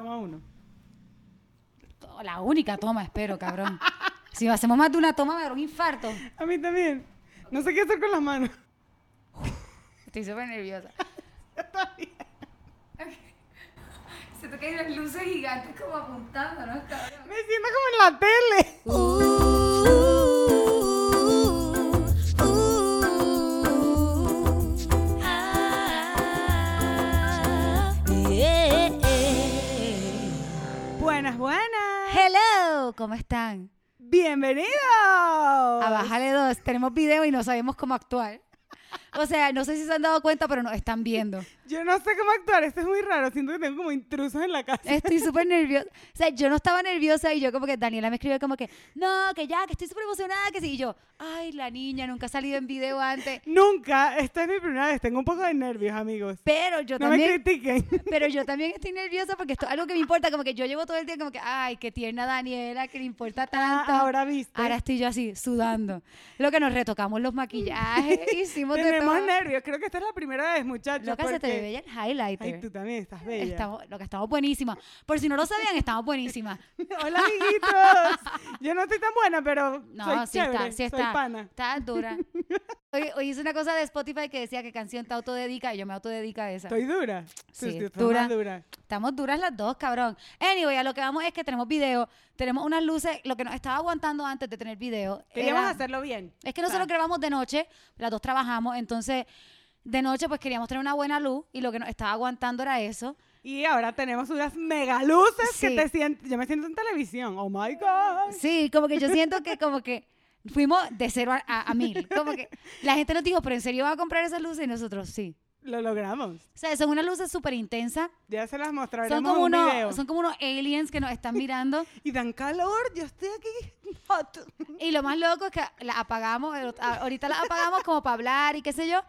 Toma uno. La única toma, espero, cabrón. Si hacemos más de una toma, me da un infarto. A mí también. No sé qué hacer con las manos. Estoy súper nerviosa. Siento que hay unas luces gigantes como apuntando, ¿no, cabrón? Me siento como en la tele. Buenas, Hello, ¿cómo están? Bienvenidos. A Bájale dos. Tenemos video y no sabemos cómo actuar. O sea, no sé si se han dado cuenta, pero nos están viendo. Yo no sé cómo actuar. Esto es muy raro. Siento que tengo como intrusos en la casa. Estoy súper nerviosa. O sea, yo no estaba nerviosa y yo como que Daniela me escribió como que, no, que ya, que estoy súper emocionada, que sí. Y yo, ay, la niña nunca ha salido en video antes. Nunca. Esta es mi primera vez. Tengo un poco de nervios, amigos. Pero yo No me también, critiquen. pero yo también estoy nerviosa porque esto es algo que me importa. Como que yo llevo todo el día como que, ay, qué tierna Daniela, que le importa Ah, tanto. ahora viste. Ahora estoy yo así, sudando. Lo que nos retocamos los maquillajes, hicimos de Tenemos nervios. Creo que esta es la primera vez, muchachos. Loca, se te ve porque- bella el highlighter. Ay, tú también estás bella. Estamos, lo que estamos buenísimas. Por si no lo sabían, estamos buenísimas. Hola, amiguitos. Yo no estoy tan buena, pero No, soy sí chévere. está, sí Soy está. pana. Está dura. Hoy, hoy hice una cosa de Spotify que decía que canción te autodedica y yo me autodedica a esa. Estoy dura. Sí, estás dura. dura. Estamos duras las dos, cabrón. Anyway, a lo que vamos es que tenemos video, tenemos unas luces, lo que nos estaba aguantando antes de tener video. Queríamos era- hacerlo bien. Es que nosotros O sea, grabamos de noche, las dos trabajamos, entonces de noche pues queríamos tener una buena luz y lo que nos estaba aguantando era eso. Y ahora tenemos unas mega luces que Sí. te sientes. Yo me siento en televisión. Oh my God. Sí, como que yo siento que como que fuimos de cero a, a- a mil. Como que la gente nos dijo, pero en serio van a comprar esas luces y nosotros sí. Lo logramos. O sea, son unas luces súper intensas. Ya se las mostraremos Son como, en un video. unos, son como unos aliens que nos están mirando. Y dan calor. Yo estoy aquí hot. Y lo más loco es que la apagamos, a- ahorita la apagamos como para hablar y qué sé yo.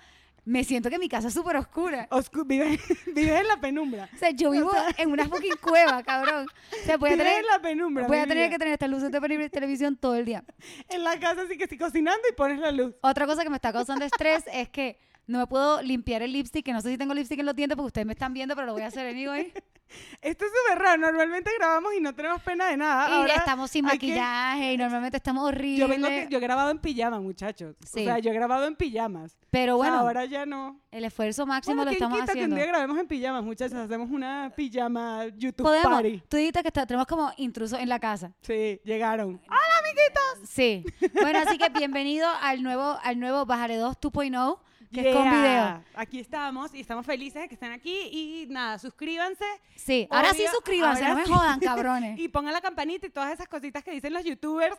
Me siento que mi casa es súper oscura. Oscu- vives, en la penumbra. O sea, yo vivo en una fucking cueva, cabrón. O sea, voy a Vives tener, en la penumbra. voy a tener vida. que tener estas luces de televisión todo el día. En la casa así que estoy cocinando y pones la luz. Otra cosa que me está causando estrés es que no me puedo limpiar el lipstick, que no sé si tengo lipstick en los dientes porque ustedes me están viendo, pero lo voy a hacer anyway. Esto es súper raro. Normalmente grabamos y no tenemos pena de nada. Y Ahora estamos sin que- maquillaje y normalmente estamos horribles. Yo vengo que- yo he grabado en pijama, muchachos. Sí. O sea, yo he grabado en pijamas. Pero bueno, Ahora ya no. el esfuerzo máximo Bueno, lo ¿quién estamos quita que un haciendo. día grabemos en pijamas, muchachos? Hacemos una pijama YouTube Podemos. party. Tú dijiste que está- tenemos como intrusos en la casa. Sí, llegaron. Sí. Bueno, así que bienvenido al nuevo, al nuevo Bájale 2 2.0, que es con video. Aquí estamos y estamos felices de que estén aquí. Y nada, suscríbanse. Sí, ahora sí suscríbanse, ahora no me jodan, cabrones. Y pongan la campanita y todas esas cositas que dicen los youtubers.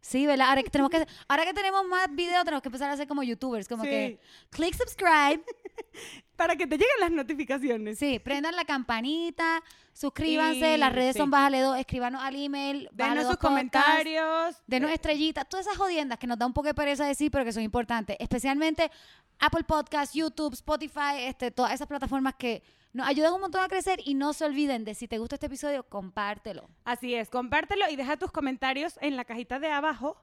Sí, ¿verdad? Ahora que tenemos que, ahora que tenemos más videos, tenemos que empezar a hacer como youtubers, como Sí. que click subscribe, Para que te lleguen las notificaciones. sí, prendan la campanita, suscríbanse, Y- las redes sí. son Bájale 2, escríbanos al email, Denos 2 sus podcast, comentarios. Denos estrellitas, todas esas jodiendas que nos da un poco de pereza decir, pero que son importantes. Especialmente Apple Podcast, YouTube, Spotify, este, todas esas plataformas que nos ayudan un montón a crecer. Y no se olviden de si te gusta este episodio, compártelo. Así es, compártelo y deja tus comentarios en la cajita de abajo.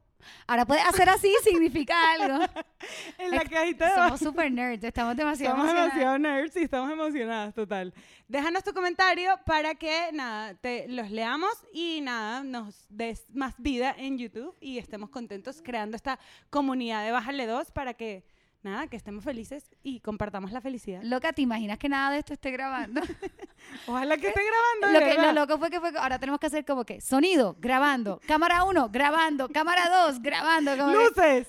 Ahora puedes hacer así, significa algo. En la Es- cajita de Somos abajo. super nerds, estamos demasiado Estamos emocionadas. demasiado nerds y estamos emocionadas, total. Déjanos tu comentario para que, nada, te los leamos y, nada, nos des más vida en YouTube y estemos contentos creando esta comunidad de Bájale 2 para que, nada, que estemos felices y compartamos la felicidad. Loca, ¿te imaginas que nada de esto esté grabando? Ojalá que esté grabando, de lo, que, lo loco fue que fue, ahora tenemos que hacer como que sonido, grabando, cámara 1, grabando, cámara 2, grabando. Como que- ¡Luces!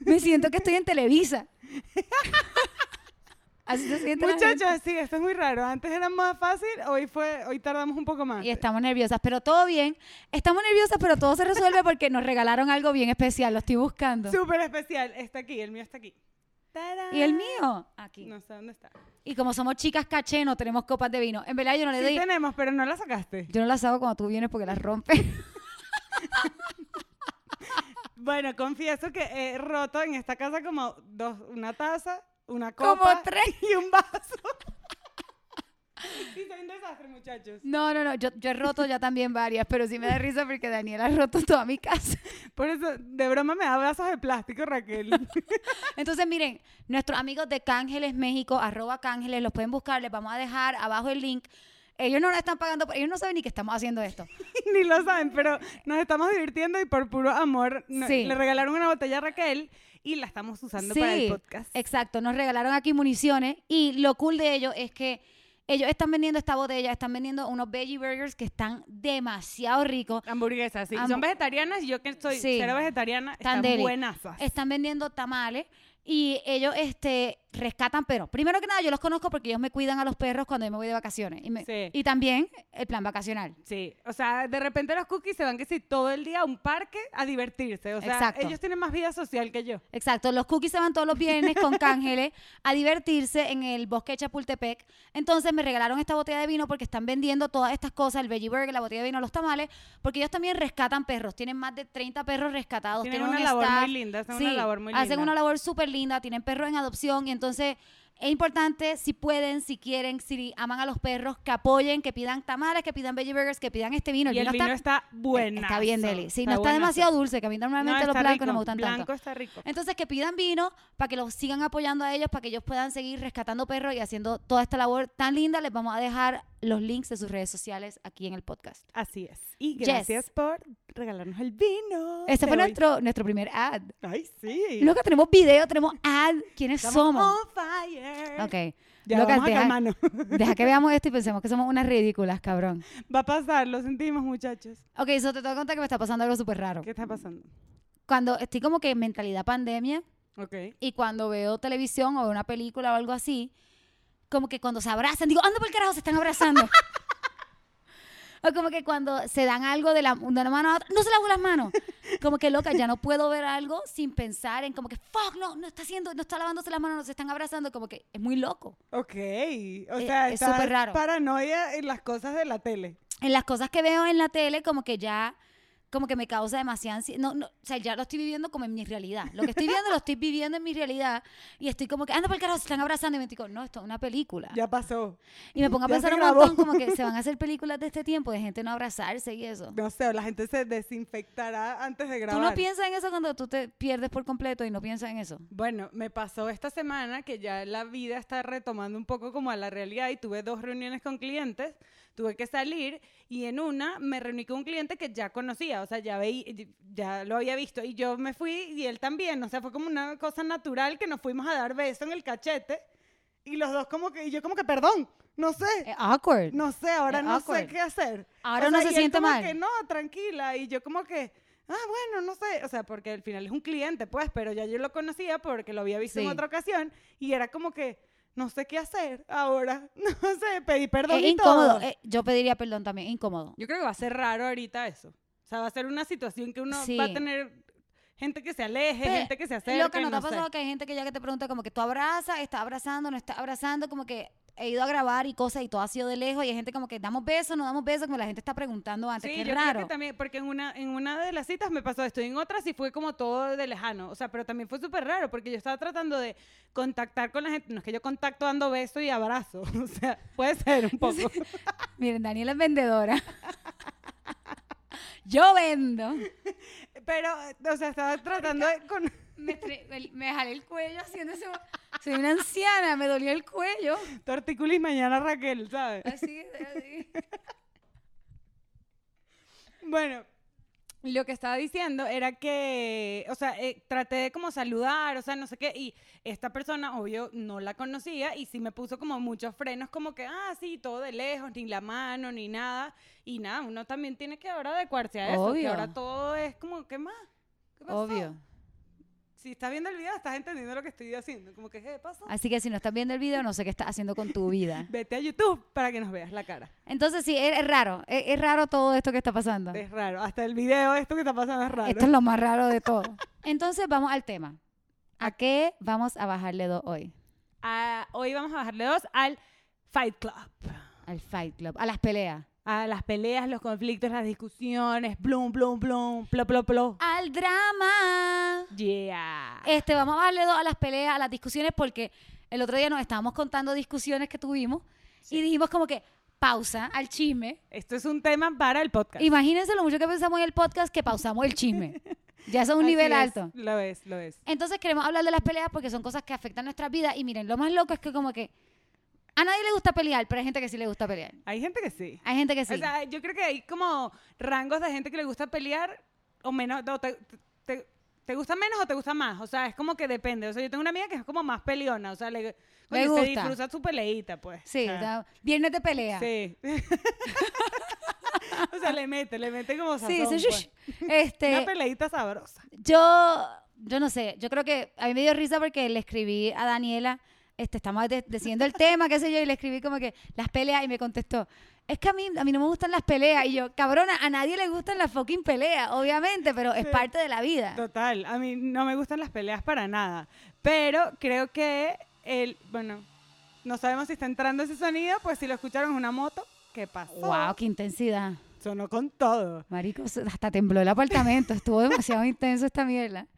Me siento que estoy en Televisa. Así se. Muchachos, sí, esto es muy raro. Antes era más fácil, hoy fue, hoy tardamos un poco más. Y estamos nerviosas, pero todo bien. Estamos nerviosas, pero todo se resuelve porque nos regalaron algo bien especial. Lo estoy buscando. Súper especial. Está aquí, el mío está aquí. ¡Tarán! ¿Y el mío? Aquí. No sé dónde está. Y como somos chicas caché, no tenemos copas de vino. En verdad, yo no le Sí doy. tenemos, pero no la sacaste. Yo no las hago cuando tú vienes porque las rompes. Bueno, confieso que he roto en esta casa como dos, una taza, una Como copa tres. y un vaso. Sí, soy un desastre, muchachos. No, no, no. Yo, yo he roto ya también varias, pero sí me da risa porque Daniela ha roto toda mi casa. Por eso, de broma me da brazos de plástico, Raquel. Entonces, miren, nuestros amigos de Cángeles México, arroba Cángeles, los pueden buscar, les vamos a dejar abajo el link. Ellos no nos están pagando, ellos no saben ni que estamos haciendo esto. Ni lo saben, pero nos estamos divirtiendo y por puro amor no- Sí. le regalaron una botella a Raquel y la estamos usando para el podcast. Exacto, nos regalaron aquí municiones y lo cool de ellos es que ellos están vendiendo esta botella, están vendiendo unos veggie burgers que están demasiado ricos. Hamburguesas, sí. Son vegetarianas y yo que soy Sí. cero vegetariana, Están están buenazas. Están vendiendo tamales y ellos este rescatan perros. Primero que nada, yo los conozco porque ellos me cuidan a los perros cuando yo me voy de vacaciones. Y, me- Sí. y también el plan vacacional. Sí, o sea, de repente los cookies se van que sí todo el día a un parque a divertirse. O sea, Exacto. ellos tienen más vida social que yo. Exacto, los cookies se van todos los viernes con cángeles a divertirse en el bosque de Chapultepec. Entonces me regalaron esta botella de vino porque están vendiendo todas estas cosas, el veggie burger, la botella de vino, los tamales, porque ellos también rescatan perros. Tienen más de 30 perros rescatados. Tienen un una labor staff. muy linda, hacen una Sí, labor muy linda. Hacen una labor súper linda, tienen perros en adopción y entonces es importante, si pueden, si quieren, si aman a los perros, que apoyen, que pidan tamales, que pidan veggie burgers, que pidan este vino. y el vino está, bueno. Está bien deli. Sí, no está demasiado dulce, que a mí normalmente los blancos no me gustan Blanco tanto. está rico. Entonces, que pidan vino para que los sigan apoyando a ellos, para que ellos puedan seguir rescatando perros y haciendo toda esta labor tan linda. Les vamos a dejar los links de sus redes sociales aquí en el podcast. Así es. Y Yes. gracias por regalarnos el vino. Este fue hoy. nuestro, nuestro primer ad. Ay, sí. Luego tenemos video, tenemos ad. ¿Quiénes Estamos somos? on fire. Ok. Ya Lucas, vamos deja- calmarnos. Deja que veamos esto y pensemos que somos unas ridículas, cabrón. Va a pasar, lo sentimos, muchachos. Ok, eso te tengo que contar que me está pasando algo súper raro. ¿Qué está pasando? Cuando estoy como que en mentalidad pandemia Ok. y cuando veo televisión o veo una película o algo así, como que cuando se abrazan, digo, anda por el carajo, se están abrazando. o como que cuando se dan algo de la, de una mano a otra, no se lavó las manos. Como que loca, ya no puedo ver algo sin pensar en como que, fuck, no, no está haciendo, no está lavándose las manos, no se están abrazando, como que es muy loco. Ok. O Eh, sea, es súper raro. paranoia en las cosas de la tele. en las cosas que veo en la tele como que ya como que me causa demasiada ansiedad. No, no, o sea, ya lo estoy viviendo como en mi realidad. Lo que estoy viendo lo estoy viviendo en mi realidad y estoy como que, anda por el carajo, se están abrazando y me digo, no, esto es una película. Ya pasó. y me pongo a ya pensar un montón como que se van a hacer películas de este tiempo de gente no abrazarse y eso. No sé, la gente se desinfectará antes de ¿Tú grabar. no piensas en eso cuando tú te pierdes por completo y no piensas en eso? Bueno, me pasó esta semana que ya la vida está retomando un poco como a la realidad y tuve dos reuniones con clientes, tuve que salir y en una me reuní con un cliente que ya conocía, o sea, ya veí, ya lo había visto y yo me fui y él también, o sea, fue como una cosa natural que nos fuimos a dar beso en el cachete y los dos como que, y yo como que, perdón, no sé, Es awkward. no sé, ahora es no sé awkward. qué hacer. Ahora O sea, se y él siente como mal. que, no, tranquila. Y yo como que, ah, bueno, no sé. O sea, porque al final es un cliente, pues, pero ya yo lo conocía porque lo había visto en Sí. otra ocasión. Y era como que, no sé qué hacer ahora. No sé, pedí perdón Es y incómodo. todo. Eh, yo pediría perdón también, incómodo. Yo creo que va a ser raro ahorita eso. O sea, va a ser una situación que uno Sí. va a tener gente que se aleje, Pe- gente que se acerque, Lo que no te ha sé. pasado que hay gente que ya que te pregunta como que tú abrazas, estás abrazando, no estás abrazando, como que he ido a grabar y cosas y todo ha sido de lejos y hay gente como que damos besos, no damos besos, como la gente está preguntando antes, Sí, qué yo raro. creo que también, porque en una, en una de las citas me pasó esto, y en otra sí fue como todo de lejano, o sea, pero también fue súper raro, porque yo estaba tratando de contactar con la gente, no es que yo contacto dando beso y abrazo, o sea, puede ser un poco. Miren, Daniela es vendedora. Yo vendo. pero, o sea, estaba tratando de... Con, Me, me- me jalé el cuello haciendo eso. Soy una anciana, me dolió el cuello. tu articulis mañana Raquel, ¿sabes? Así, así. Bueno, lo que estaba diciendo era que, o sea, eh, traté de como saludar, o sea, no sé qué, y esta persona, obvio, no la conocía y sí me puso como muchos frenos, como que, ah, sí, todo de lejos, ni la mano, ni nada, y nada, uno también tiene que ahora adecuarse a eso, que Obvio. ahora todo es como, ¿qué más? ¿Qué pasó? Obvio. Si estás viendo el video, estás entendiendo lo que estoy haciendo, como que, ¿qué pasó? Así que si no estás viendo el video, no sé qué estás haciendo con tu vida. Vete a YouTube para que nos veas la cara. Entonces sí, es, es raro. Es, es raro todo esto que está pasando. Es raro, hasta el video, esto que está pasando es raro. Esto es lo más raro de todo. Entonces vamos al tema. ¿A qué vamos a bajarle dos hoy? Ah, hoy vamos a bajarle dos al Fight Club. Al Fight Club, a las peleas. A las peleas, los conflictos, las discusiones, blum, blum, blum, plo, plo, plo. Al drama. Yeah. Este, vamos a darle dos a las peleas, a las discusiones, porque el otro día nos estábamos contando discusiones que tuvimos y dijimos como que pausa al chisme. Esto es un tema para el podcast. Imagínense lo mucho que pensamos en el podcast que pausamos el chisme. Ya es un Así nivel es, alto. Lo es, lo es. Entonces queremos hablar de las peleas porque son cosas que afectan nuestra vida y miren, lo más loco es que como que A nadie le gusta pelear, pero hay gente que sí le gusta pelear. Hay gente que sí. Hay gente que sí. O sea, yo creo que hay como rangos de gente que le gusta pelear o menos. te, te- te gusta menos o te gusta más? O sea, es como que depende. O sea, yo tengo una amiga que es como más peleona. O sea, le, se gusta. disfruta su peleita, pues. sí, O sea, viernes de pelea. Sí. o sea, le mete, le mete como Sí, sazón, sí, pues. shush. Este, Una peleita sabrosa. yo, yo no sé, yo creo que a mí me dio risa porque le escribí a Daniela, este, estamos de- decidiendo el tema, qué sé yo, y le escribí como que las peleas y me contestó, es que a mí, a mí no me gustan las peleas. Y yo, cabrona, a nadie le gustan las fucking peleas, obviamente, pero es parte de la vida. Total, a mí no me gustan las peleas para nada. Pero creo que el, bueno, no sabemos si está entrando ese sonido, pues si lo escucharon en una moto, ¿qué pasó? Wow, qué intensidad. Sonó con todo. Marico, hasta tembló el apartamento. Estuvo demasiado intenso esta mierda.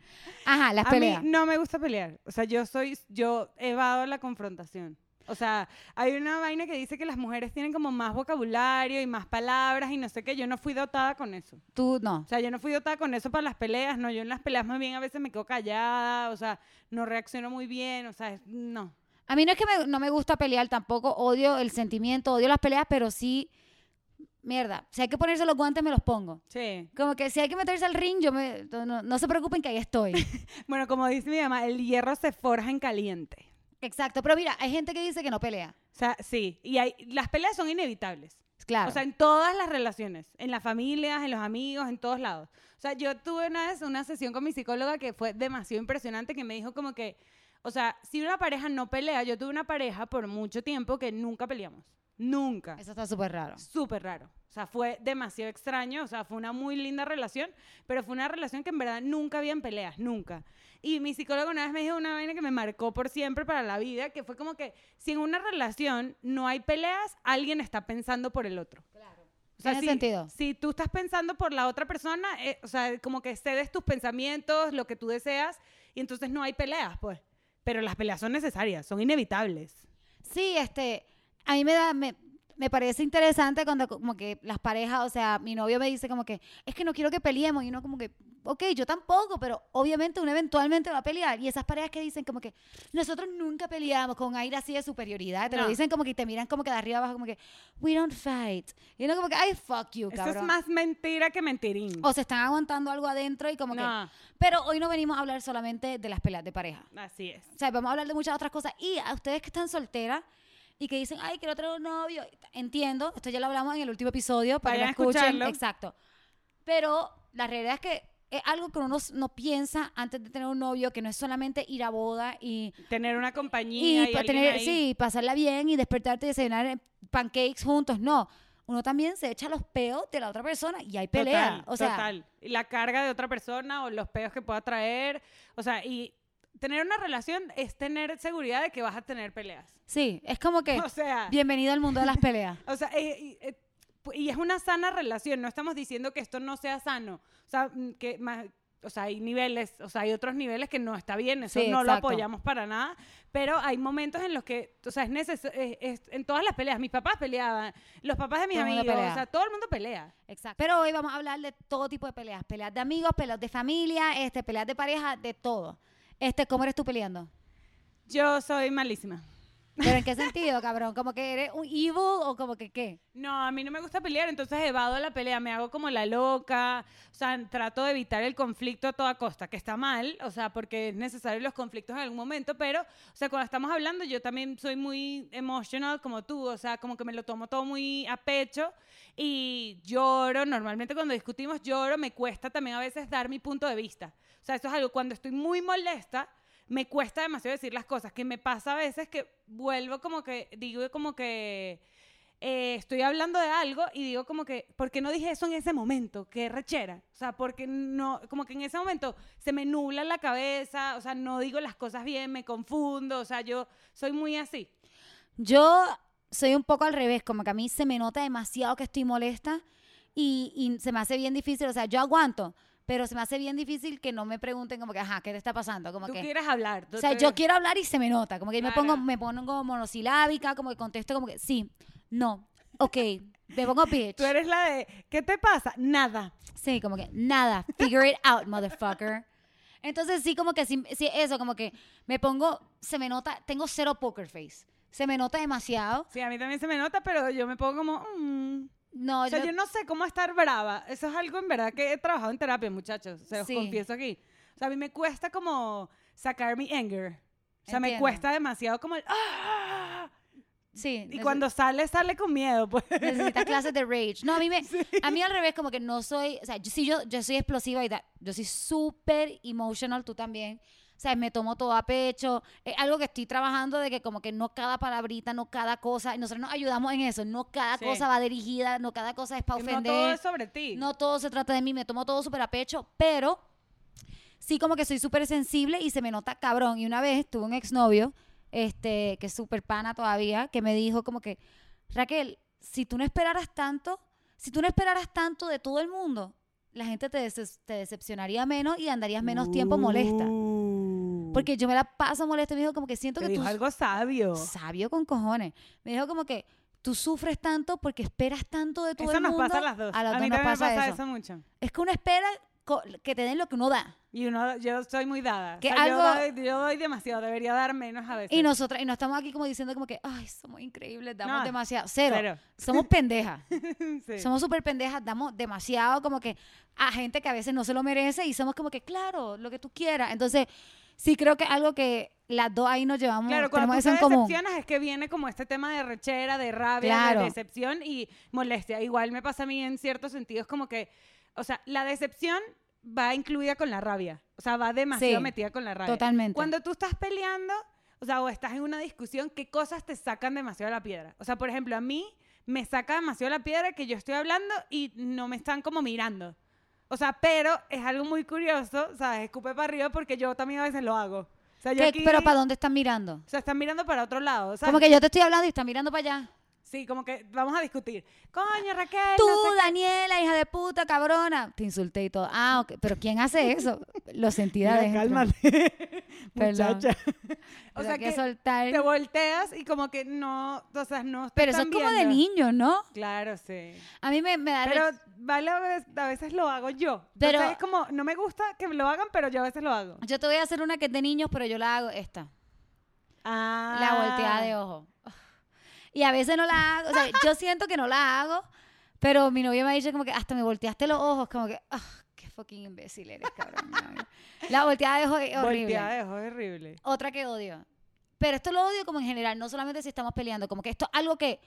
Ajá, las a peleas. mí no me gusta pelear. O sea, yo soy, yo evado la confrontación. O sea, hay una vaina que dice que las mujeres tienen como más vocabulario y más palabras y no sé qué. Yo no fui dotada con eso. Tú no. O sea, yo no fui dotada con eso para las peleas. No, yo en las peleas más bien a veces me quedo callada. O sea, no reacciono muy bien. O sea, es- no. A mí no es que me- no me gusta pelear tampoco, odio el sentimiento, odio las peleas, pero sí, mierda, si hay que ponerse los guantes me los pongo. Sí. Como que si hay que meterse al ring, yo me, no, no- se preocupen que ahí estoy. Bueno, como dice mi mamá, el hierro se forja en caliente. Exacto, pero mira, hay gente que dice que no pelea. O sea, sí. Y hay, las peleas son inevitables. Claro. O sea, en todas las relaciones, en las familias, en los amigos, en todos lados. O sea, yo tuve una vez una sesión con mi psicóloga que fue demasiado impresionante, que me dijo como que, o sea, si una pareja no pelea, yo tuve una pareja por mucho tiempo que nunca peleamos. Nunca. Eso está súper raro. Súper raro. O sea, fue demasiado extraño. O sea, fue una muy linda relación, pero fue una relación que en verdad nunca habían peleas, nunca. Y mi psicólogo una vez me dijo una vaina que me marcó por siempre para la vida, que fue como que si en una relación no hay peleas, alguien está pensando por el otro. O sea, Tiene si, sentido. si tú estás pensando por la otra persona, eh, o sea, como que cedes tus pensamientos, lo que tú deseas, y entonces no hay peleas, pues. Pero las peleas son necesarias, son inevitables. Sí, este, a mí me da, me, me parece interesante cuando como que las parejas, o sea, mi novio me dice como que, es que no quiero que peleemos, y uno como que, ok, yo tampoco, pero obviamente uno eventualmente va a pelear, y esas parejas que dicen como que, nosotros nunca peleamos con aire así de superioridad, te lo dicen como que te miran como que de arriba abajo, como que, we don't fight, y uno como que, ay, fuck you, Eso cabrón. es más mentira que mentirín. O se están aguantando algo adentro y como que... Pero hoy no venimos a hablar solamente de las peleas de pareja. así es. O sea, vamos a hablar de muchas otras cosas. Y a ustedes que están solteras y que dicen, ay, quiero tener un novio. Entiendo, esto ya lo hablamos en el último episodio para Vayan que lo escuchen. escucharlo. Exacto. Pero la realidad es que es algo que uno no piensa antes de tener un novio, que no es solamente ir a boda y, Tener una compañía y, y tener, ahí. sí, pasarla bien y despertarte y desayunar eh, pancakes juntos. No. Uno también se echa los peos de la otra persona y hay pelea. Total, o sea, total. La carga de otra persona o los peos que pueda traer. O sea, y tener una relación es tener seguridad de que vas a tener peleas. sí, es como que O sea, bienvenido al mundo de las peleas. o sea, eh, y, eh, y es una sana relación. No estamos diciendo que esto no sea sano. O sea, mm, que más, o sea, hay niveles, o sea, hay otros niveles que no está bien. Eso Sí, no lo apoyamos para nada. Pero hay momentos en los que, o sea, es necesario. en todas las peleas, mis papás peleaban, los papás de mis Todo amigos, o sea, todo el mundo pelea. Exacto. Pero hoy vamos a hablar de todo tipo de peleas. Peleas de amigos, peleas de familia, este, peleas de pareja, de todo. Este, ¿cómo eres tú peleando? Yo soy malísima. ¿Pero en qué sentido, cabrón? ¿Como que eres un evil o como que qué? No, a mí no me gusta pelear, entonces evado la pelea, me hago como la loca, o sea, trato de evitar el conflicto a toda costa, que está mal, o sea, porque es necesario los conflictos en algún momento, pero, o sea, cuando estamos hablando, yo también soy muy emotional como tú, o sea, como que me lo tomo todo muy a pecho y lloro, normalmente cuando discutimos lloro, me cuesta también a veces dar mi punto de vista, sea, eso es algo, cuando estoy muy molesta, me cuesta demasiado decir las cosas, que me pasa a veces que vuelvo como que, digo como que eh, estoy hablando de algo y digo como que, ¿por qué no dije eso en ese momento? Qué rechera. O sea, porque no, como que en ese momento se me nubla la cabeza, o sea, no digo las cosas bien, me confundo, o sea, yo soy muy así. Yo soy un poco al revés, como que a mí se me nota demasiado que estoy molesta y, y se me hace bien difícil, o sea, yo aguanto, pero se me hace bien difícil que no me pregunten como que, ajá, ¿qué te está pasando? Como Tú que... quieres hablar. tú O sea, te- yo quiero hablar y se me nota, como que me pongo, Claro. me pongo monosilábica, como que contesto como que sí, no, ok, me pongo bitch. Tú eres la de, ¿qué te pasa? Nada. Sí, como que nada, figure it out, motherfucker. Entonces sí, como que sí, sí, eso, como que me pongo, se me nota, tengo cero poker face. se me nota demasiado. Sí, a mí también se me nota, pero yo me pongo como... mm. No, O sea, yo, yo no sé cómo estar brava. Eso es algo en verdad que he trabajado en terapia, muchachos. Se los Sí. confieso aquí. O sea, a mí me cuesta como sacar mi anger. O sea, me cuesta demasiado como el... ¡Ah! sí, Y cuando sale, sale con miedo, pues. necesitas clases de rage. No, a mí me, a mí al revés, como que no soy, o sea, yo, sí, yo, yo soy explosiva y da- yo soy súper emotional, tú también. O sea, me tomo todo a pecho. Es algo que estoy trabajando de que como que no cada palabrita, no cada cosa, y nosotros nos ayudamos en eso, no cada Sí. cosa va dirigida, no cada cosa es para no ofender. todo es sobre ti. No todo se trata de mí, me tomo todo súper a pecho, pero sí como que soy súper sensible y se me nota cabrón. Y una vez tuve un exnovio, este, que es súper pana todavía, que me dijo como que, Raquel, si tú no esperaras tanto, si tú no esperaras tanto de todo el mundo, la gente te, decepcionaría menos y andarías menos tiempo molesta. Porque yo me la paso molesta me dijo como que siento Te que dijo tú... algo sabio. Sabio con cojones. Me dijo como que tú sufres tanto porque esperas tanto de todo Eso el nos mundo. pasa a las dos. A las a dos mí nos también pasa, pasa eso. eso mucho. Es que uno espera que te den lo que uno da. Y uno, yo soy muy dada. O Que sea, yo, algo- doy, yo doy demasiado, debería dar menos a veces. Y nosotras, y no estamos aquí como diciendo como que, ay, somos increíbles, damos No, demasiado. Cero. Cero. Somos pendejas. Sí. Somos súper pendejas, damos demasiado como que a gente que a veces no se lo merece y somos como que, claro, lo que tú quieras. Entonces, sí creo que algo que las dos ahí nos llevamos, Claro, cuando tú eso te en común. decepcionas es que viene como este tema de rechera, de rabia, Claro. de decepción y molestia. Igual me pasa a mí en ciertos sentidos como que, o sea, la decepción va incluida con la rabia. O sea, va demasiado Sí, metida con la rabia. Totalmente. Cuando tú estás peleando, o sea, o estás en una discusión, ¿qué cosas te sacan demasiado la piedra? O sea, por ejemplo, a mí me saca demasiado la piedra que yo estoy hablando y no me están como mirando. O sea, pero es algo muy curioso, ¿sabes? Escupe para arriba porque yo también a veces lo hago. O sea, yo ¿Qué- aquí- Pero ¿para dónde están mirando? O sea, están mirando para otro lado. ¿sabes? Como que yo te estoy hablando y están mirando para allá. Sí, como que vamos a discutir. Coño, Raquel. Tú, no sé qué. Daniela, hija de puta, cabrona. Te insulté y todo. Ah, ok. Pero ¿quién hace eso? Lo sentí de adentro. cálmate. Perdón. Muchacha. o sea, que soltar. te volteas y como que no, o sea, no Pero eso es como de niños, ¿no? Claro, sí. A mí me, me da... Pero vale, a veces, a veces lo hago yo. Pero- Entonces es como, no me gusta que lo hagan, pero yo a veces lo hago. Yo te voy a hacer una que es de niños, pero yo la hago esta. Ah. La volteada de ojo. Y a veces no la hago. O sea, yo siento que no la hago, pero mi novio me ha dicho como que hasta me volteaste los ojos, como que, ah, qué fucking imbécil eres, cabrón. La volteada de ojo es horrible. Volteada de ojo es horrible. Otra que odio. Pero esto lo odio como en general, no solamente si estamos peleando, como que esto algo que,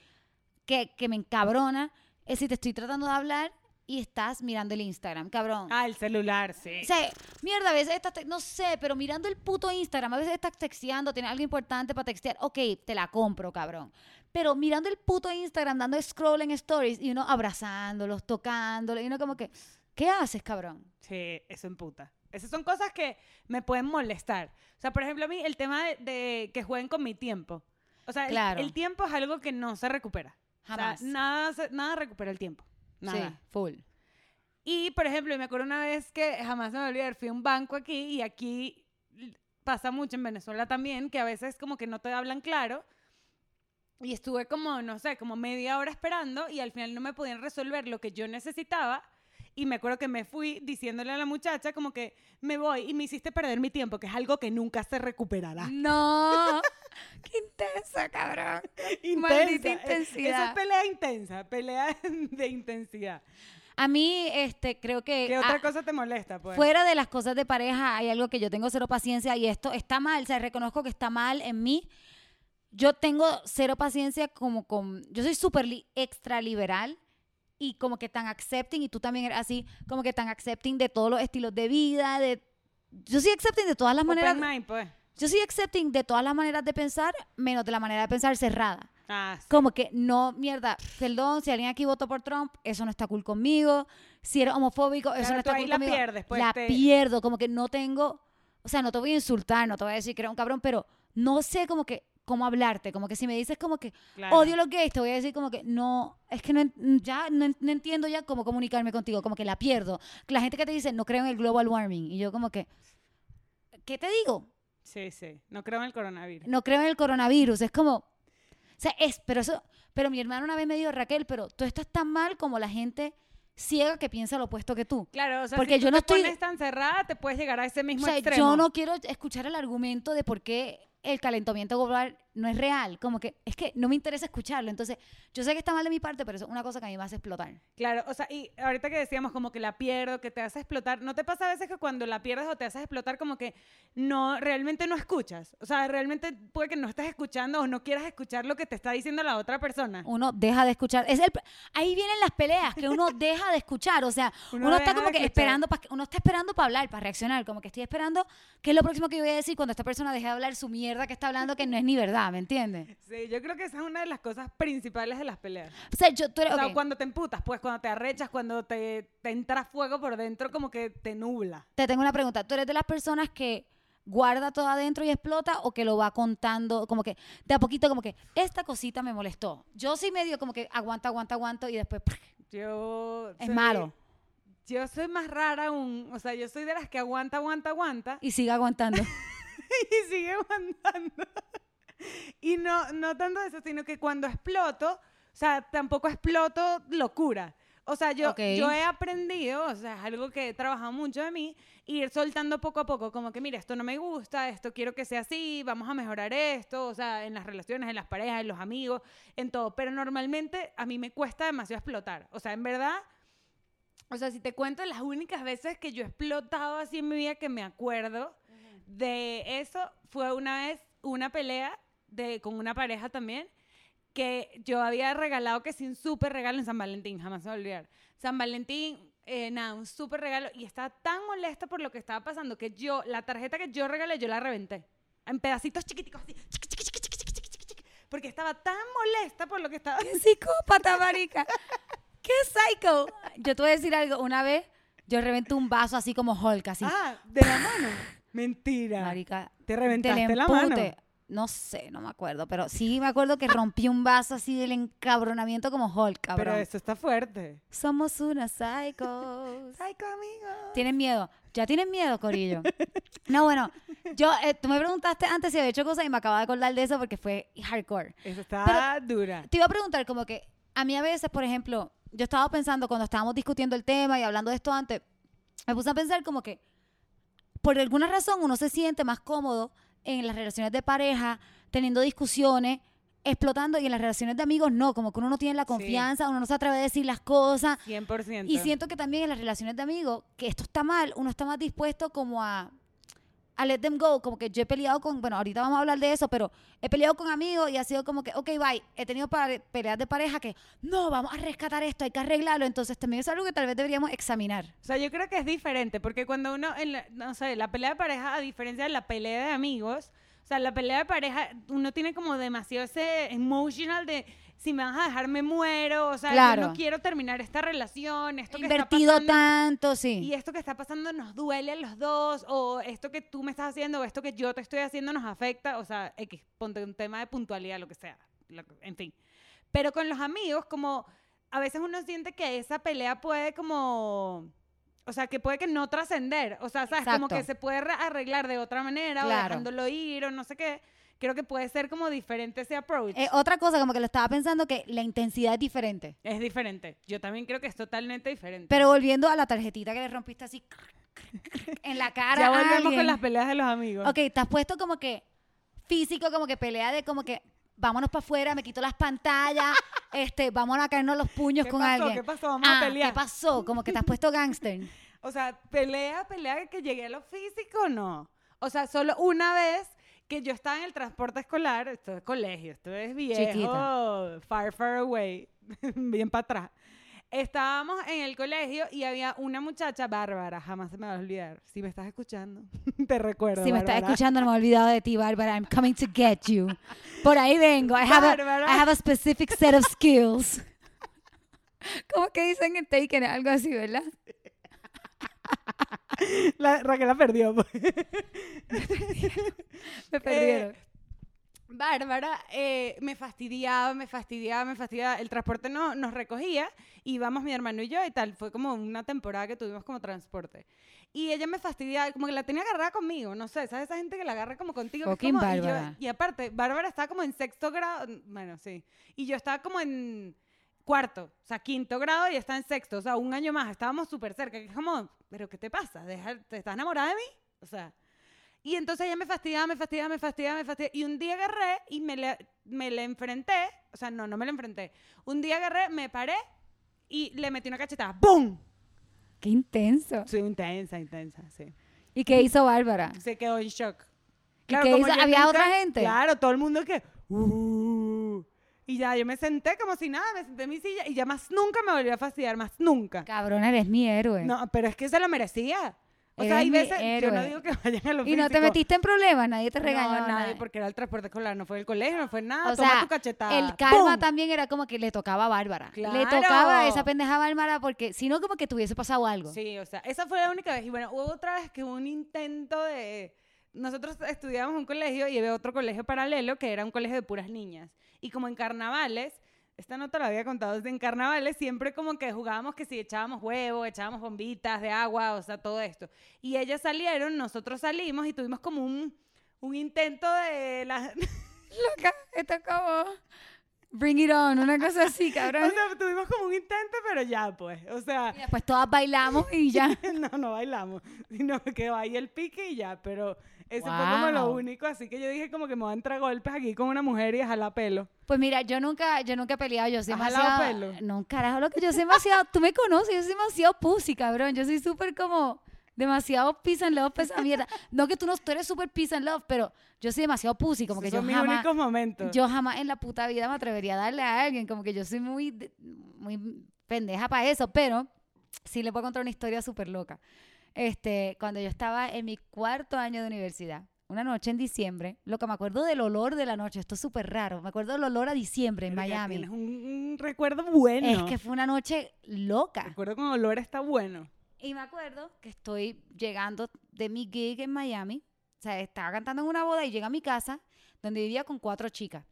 que, que me encabrona es si te estoy tratando de hablar y estás mirando el Instagram, cabrón. Ah, el celular, sí. O sea, mierda, a veces estás, no sé, pero mirando el puto Instagram, a veces estás texteando, tienes algo importante para textear, ok, te la compro, cabrón. Pero mirando el puto Instagram, dando scroll en stories y uno abrazándolos, tocándolos, y uno como que, ¿qué haces, cabrón? Sí, eso en puta. Esas son cosas que me pueden molestar. O sea, por ejemplo, a mí el tema de, de que jueguen con mi tiempo. O sea, el- Claro. el, tiempo es algo que no se recupera. Jamás. O sea, nada, nada recupera el tiempo. Nada. Sí, full. Y, por ejemplo, me acuerdo una vez que jamás me voy a olvidar, fui a un banco aquí y aquí pasa mucho en Venezuela también, que a veces como que no te hablan claro. Y estuve como, no sé, como media hora esperando y al final no me podían resolver lo que yo necesitaba. Y me acuerdo que me fui diciéndole a la muchacha como que me voy y me hiciste perder mi tiempo, que es algo que nunca se recuperará. No. Qué intensa, cabrón. Maldita Intensa. Eh, Eso es intensidad. pelea intensa, pelea de intensidad. A mí, este, creo que... ¿Qué otra cosa te molesta, pues? Fuera de las cosas de pareja, hay algo que yo tengo cero paciencia y esto está mal, o sea, reconozco que está mal en mí. Yo tengo cero paciencia como con... Yo soy súper li- extra liberal y como que tan accepting, y tú también eres así, como que tan accepting de todos los estilos de vida, de... Yo soy accepting de todas las maneras... Open mind, pues. Yo soy accepting de todas las maneras de pensar, menos de la manera de pensar cerrada. Ah, sí. Como que no, mierda, perdón, si alguien aquí votó por Trump, eso no está cool conmigo. Si eres homofóbico, eso Claro, no está cool la conmigo. pierdes, pues, la te- pierdo, como que no tengo, o sea, no te voy a insultar, no te voy a decir que eres un cabrón, pero no sé como que cómo hablarte, como que si me dices como que Claro. odio los gays, te voy a decir como que no, es que no, ya no, no entiendo ya cómo comunicarme contigo, como que la pierdo. La gente que te dice, no creo en el global warming, y yo como que, ¿qué te digo? Sí, sí. No creo en el coronavirus. no creo en el coronavirus. Es como, o sea, es, pero eso, pero mi hermano una vez me dijo, Raquel, pero tú estás tan mal como la gente ciega que piensa lo opuesto que tú. Claro, o sea, Porque si tú yo no te estoy- pones tan cerrada, te puedes llegar a ese O mismo sea, extremo. yo no quiero escuchar el argumento de por qué el calentamiento global no es real. Como que es que no me interesa escucharlo. Entonces, yo sé que está mal de mi parte, pero eso es una cosa que a mí me hace explotar. Claro, o sea, y ahorita que decíamos como que la pierdo, que te hace explotar, ¿no te pasa a veces que cuando la pierdes o te haces explotar como que no, realmente no escuchas? O sea, realmente puede que no estés escuchando o no quieras escuchar lo que te está diciendo la otra persona. Uno deja de escuchar. Es el, ahí vienen las peleas, que uno deja de escuchar. O sea, Uno uno, está como que esperando, pa- uno está esperando para hablar, para reaccionar. Como que estoy esperando qué es lo próximo que yo voy a decir cuando esta persona deje de hablar su mierda que está hablando, que no es ni verdad, ¿me entiendes? Sí, yo creo que esa es una de las cosas principales de las peleas. O sea, yo, tú eres, O sea, ok, cuando te emputas, pues cuando te arrechas, cuando te, te entra fuego por dentro, como que te nubla. te tengo una pregunta. ¿Tú eres de las personas que guarda todo adentro y explota o que lo va contando como que de a poquito como que esta cosita me molestó? Yo sí medio como que aguanta, aguanta, aguanto y después Yo es soy- malo Yo soy más rara aún, o sea, yo soy de las que aguanta, aguanta, aguanta y sigue aguantando. y sigue aguantando. y no, no tanto eso, sino que cuando exploto, o sea, tampoco exploto locura. O sea, yo, Ok. yo he aprendido, o sea, es algo que he trabajado mucho de mí, ir soltando poco a poco, como que, mira, esto no me gusta, esto quiero que sea así, vamos a mejorar esto, o sea, en las relaciones, en las parejas, en los amigos, en todo. Pero normalmente a mí me cuesta demasiado explotar. O sea, en verdad, o sea, si te cuento las únicas veces que yo he explotado así en mi vida que me acuerdo de eso, fue una vez una pelea de, con una pareja también, que yo había regalado que sin súper regalo en San Valentín, jamás se va a olvidar. San Valentín, eh, nada, un súper regalo, y estaba tan molesta por lo que estaba pasando que yo, la tarjeta que yo regalé, yo la reventé. En pedacitos chiquiticos así, chiqui, chiqui, chiqui, porque estaba tan molesta por lo que estaba ¡Qué psicópata, marica! ¡Qué psycho! Yo te voy a decir algo. Una vez yo reventé un vaso así como Hulk, así. Ah, de la mano. Mentira. Marica, Te reventaste la mano. No sé, no me acuerdo, pero sí me acuerdo que rompí un vaso así del encabronamiento como Hulk, cabrón. Pero eso está fuerte. Somos unas psychos. Psycho, amigo. ¿Tienen miedo? ¿Ya tienen miedo, Corillo? No, bueno, yo, eh, tú me preguntaste antes si había hecho cosas y me acabo de acordar de eso porque fue hardcore. Eso está dura. Te iba a preguntar como que a mí a veces, por ejemplo, yo estaba pensando cuando estábamos discutiendo el tema y hablando de esto antes, me puse a pensar como que por alguna razón uno se siente más cómodo en las relaciones de pareja, teniendo discusiones, explotando y en las relaciones de amigos no, como que uno no tiene la Sí. confianza, uno no se atreve a decir las cosas. 100%. Y siento que también en las relaciones de amigos, que esto está mal, uno está más dispuesto como a, a let them go. Como que yo he peleado con, bueno, ahorita vamos a hablar de eso, pero he peleado con amigos y ha sido como que, ok, bye. He tenido peleas de pareja que, no, vamos a rescatar esto, hay que arreglarlo. Entonces también es algo que tal vez deberíamos examinar. O sea, yo creo que es diferente, porque cuando uno, en la- no sé, la pelea de pareja, a diferencia de la pelea de amigos, o sea, la pelea de pareja, uno tiene como demasiado ese emotional de, si me vas a dejar, me muero, o sea, yo Claro. no quiero terminar esta relación, esto que está invertido pasando, tanto, y sí. esto que está pasando nos duele a los dos, o esto que tú me estás haciendo, o esto que yo te estoy haciendo nos afecta, o sea, X, ponte un tema de puntualidad, lo que sea, lo en fin. Pero con los amigos, como a veces uno siente que esa pelea puede como, o sea, que puede que no trascender, o sea, sabes, como Exacto. que se puede re- arreglar de otra manera, o Claro. dejándolo ir, o no sé qué. Creo que puede ser como diferente ese approach. Eh, otra cosa, como que lo estaba pensando, que la intensidad es diferente. es diferente. Yo también creo que es totalmente diferente. Pero volviendo a la tarjetita que le rompiste así en la cara. ya a volvemos alguien. con las peleas de los amigos. Ok, te has puesto como que físico, como que pelea de como que vámonos para afuera, me quito las pantallas, este, vamos a caernos los puños ¿Qué con pasó? alguien. ¿Qué pasó? Vamos Ah, a pelear. ¿Qué pasó? Como que te has puesto gangster. O sea, pelea, pelea que llegué a lo físico, no. O sea, solo una vez que yo estaba en el transporte escolar, esto es colegio, esto es viejo, Chiquita. far, far away, bien para atrás. Estábamos en el colegio y había una muchacha bárbara, jamás se me va a olvidar. Si me estás escuchando, te recuerdo. Si me estás escuchando, no me he olvidado de ti, Bárbara. I'm coming to get you. Por ahí vengo. I have, a. I have a specific set of skills. ¿Cómo que dicen en Taken? Algo así, ¿verdad? La, Raquel la perdió. pues. Me perdieron. Bárbara eh, me fastidiaba, me fastidiaba, me fastidiaba. El transporte no, nos recogía, íbamos mi hermano y yo y tal. Fue como una temporada que tuvimos como transporte. Y ella me fastidiaba, como que la tenía agarrada conmigo, no sé, ¿sabes? Esa gente que la agarra como contigo. que es Fucking como- y yo-. Y, aparte, Bárbara estaba como en sexto grado, bueno, sí. Y yo estaba como en cuarto, o sea, quinto grado y estaba en sexto, o sea, un año más. Estábamos súper cerca. que es como, ¿pero qué te pasa? Deja- ¿Te estás enamorada de mí? O sea... Y entonces ella me fastidiaba, me fastidiaba, me fastidiaba, me fastidiaba. Y un día agarré y me le, me le enfrenté. O sea, no, no me le enfrenté. Un día agarré, me paré y le metí una cachetada. ¡Bum! Qué intenso. Sí, intensa, intensa, sí. ¿Y qué hizo Bárbara? Se quedó en shock. qué como hizo? yo ¿Había otra gente? Claro, todo el mundo que... "Uh". Y ya, yo me senté como si nada, me senté en mi silla y ya más nunca me volvió a fastidiar, más nunca. Cabrón, eres mi héroe. No, pero es que se lo merecía. O sea, hay mi veces, yo no digo que vayan a lo y no te físico. metiste en problemas, nadie te regañó. No, nadie, nada. porque era el transporte escolar, no fue el colegio, no fue nada. O Toma sea, tu cachetada. el karma ¡Pum! también era como que le tocaba a Bárbara. Le Claro. tocaba a esa pendeja Bárbara porque si no como que tuviese pasado algo. Sí, o sea, esa fue la única vez. Y bueno, hubo otra vez que hubo un intento de... Nosotros estudiábamos un colegio y había otro colegio paralelo que era un colegio de puras niñas. Y como en carnavales, esta no te la había contado, en carnavales siempre como que jugábamos que si echábamos huevos, echábamos bombitas de agua, o sea, todo esto. Y ellas salieron, nosotros salimos y tuvimos como un, un intento de... La, Loca, esto es como Bring it on, una cosa así, o cabrón. sea, tuvimos como un intento, pero ya pues, o sea... Y después todas bailamos y ya. no, no bailamos, sino que vaya el pique y ya, pero eso fue como lo Wow. único, así que yo dije como que me voy a entrar golpes aquí con una mujer y a jalar pelo. Pues mira, yo nunca, yo nunca he peleado, yo soy ¿Has demasiado... pelo? No, carajo, lo que yo soy demasiado... Tú me conoces, yo soy demasiado pussy, cabrón. Yo soy súper como... Demasiado peace and love, esa mierda. No que tú no tú eres súper peace and love, pero yo soy demasiado pussy, como que yo son mis jamás... únicos momentos. Yo jamás en la puta vida me atrevería a darle a alguien, como que yo soy muy, muy pendeja para eso, pero sí le puedo contar una historia súper loca. Este, cuando yo estaba en mi cuarto año de universidad, una noche en diciembre, loca, me acuerdo del olor de la noche, esto es súper raro, me acuerdo del olor a diciembre en Miami. Un, un recuerdo bueno. Es que fue una noche loca. Recuerdo con olor está bueno. Y me acuerdo que estoy llegando de mi gig en Miami, o sea, estaba cantando en una boda y llegué a mi casa, donde vivía con cuatro chicas.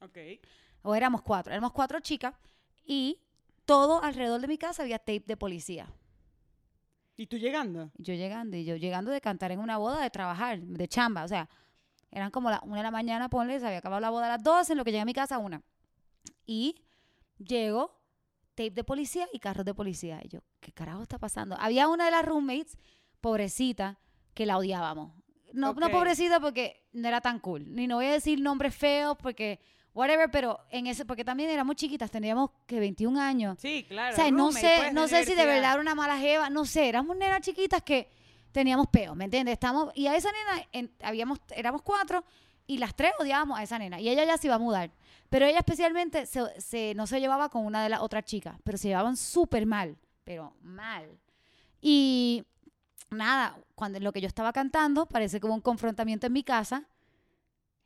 Ok. o éramos cuatro, éramos cuatro chicas y todo alrededor de mi casa había tape de policía. ¿Y tú llegando? Yo llegando y yo llegando de cantar en una boda, de trabajar, de chamba, o sea, eran como una de la mañana, ponle, se había acabado la boda a las 12, en lo que llegué a mi casa a una. Y llego, tape de policía y carros de policía. Y yo, ¿qué carajo está pasando? Había una de las roommates, pobrecita, que la odiábamos. No, no Ok. pobrecita porque no era tan cool. Ni no voy a decir nombres feos porque, whatever, pero en ese, porque también éramos chiquitas, teníamos que 21 años. Sí, claro. O sea, no sé, no sé si de verdad era una mala jeva, no sé, éramos nenas chiquitas que teníamos peo, ¿me entiendes? Estamos, y a esa nena en- habíamos, éramos cuatro y las tres odiábamos a esa nena y ella ya se iba a mudar. Pero ella especialmente se, se- no se llevaba con una de las otras chicas, pero se llevaban súper mal, pero mal. Y nada, cuando lo que yo estaba cantando, parece hubo un confrontamiento en mi casa,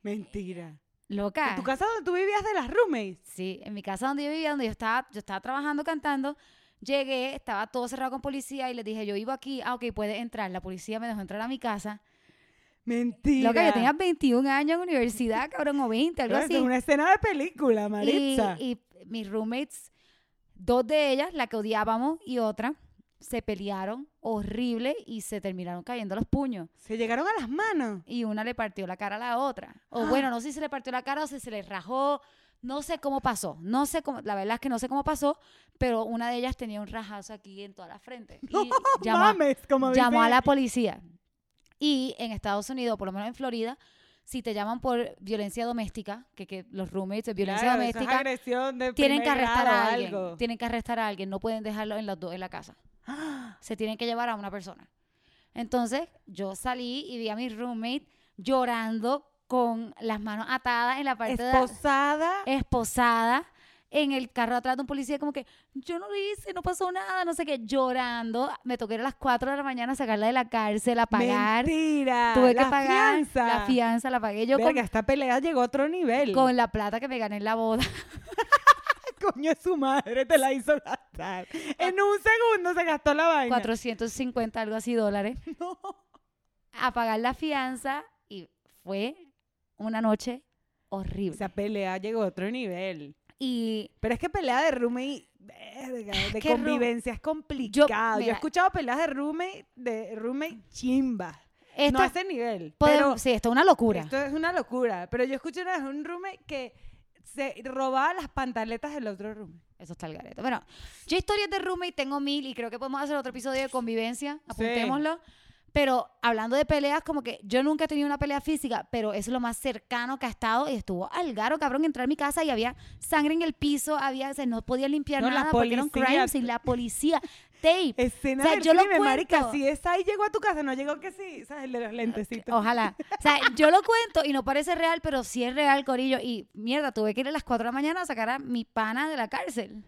Mentira. Loca. ¿En tu casa donde tú vivías de las roommates? Sí, en mi casa donde yo vivía, donde yo estaba, yo estaba trabajando cantando, llegué, estaba todo cerrado con policía y les dije, yo vivo aquí, ah, ok, puede entrar. La policía me dejó entrar a mi casa. Mentira. Loca, yo tenía 21 años en universidad, cabrón, o 20, algo así. Es una escena de película, Y, Maritza. y mis roommates, dos de ellas, la que odiábamos y otra, se pelearon horrible y se terminaron cayendo los puños. Se llegaron a las manos. Y una le partió la cara a la otra. O bueno, no sé si se le partió la cara o si se le rajó. No sé cómo pasó. No sé cómo, la verdad es que no sé cómo pasó, pero una de ellas tenía un rajazo aquí en toda la frente. Y No llamó, mames, como llamó a la policía. Y en Estados Unidos, por lo menos en Florida, si te llaman por violencia doméstica, que, que los roommates de violencia Claro, es doméstica, de tienen que arrestar a alguien. algo. Tienen que arrestar a alguien, no pueden dejarlo en las dos en la casa. Se tienen que llevar a una persona. Entonces, yo salí y vi a mi roommate llorando con las manos atadas en la parte de Esposada. esposada en el carro atrás de un policía como que yo no lo hice, no pasó nada, no sé qué, llorando. Me toqué a las 4 de la mañana sacarla de la cárcel, a pagar. Mentira. Tuve la que pagar fianza. la fianza, la pagué yo con, Verga, esta pelea llegó a otro nivel. con la plata que me gané en la boda. Coño, su madre te la hizo gastar. En un segundo se gastó la vaina. 450, algo así dólares. No. A pagar la fianza y fue una noche horrible. Esa pelea llegó a otro nivel. y Pero es que pelea de roommate, verga, de que convivencia es complicado. Yo, he escuchado peleas de roommate, de roommate chimba. esto, no a ese nivel. podemos- Pero sí, esto es una locura. esto es una locura. Pero yo escuché una vez un roommate que se robaba las pantaletas del otro roommate. Eso está el gareto. Bueno, yo historias de roommate tengo mil y creo que podemos hacer otro episodio de convivencia. Apuntémoslo. Pero hablando de peleas, como que yo nunca he tenido una pelea física, pero es lo más cercano que ha estado. Y estuvo al garo, cabrón, entrar a mi casa y había sangre en el piso, había, o sea, no podía limpiar No, nada porque era un crime scene, la policía, tape. Escena O sea, del yo lo marica, si esa ahí llegó a tu casa, no llegó que sí, ¿sabes? El de los lentecitos. Ojalá. O sea, yo lo cuento y no parece real, pero sí es real, Corillo. Y mierda, tuve que ir a las 4 de la mañana a sacar a mi pana de la cárcel.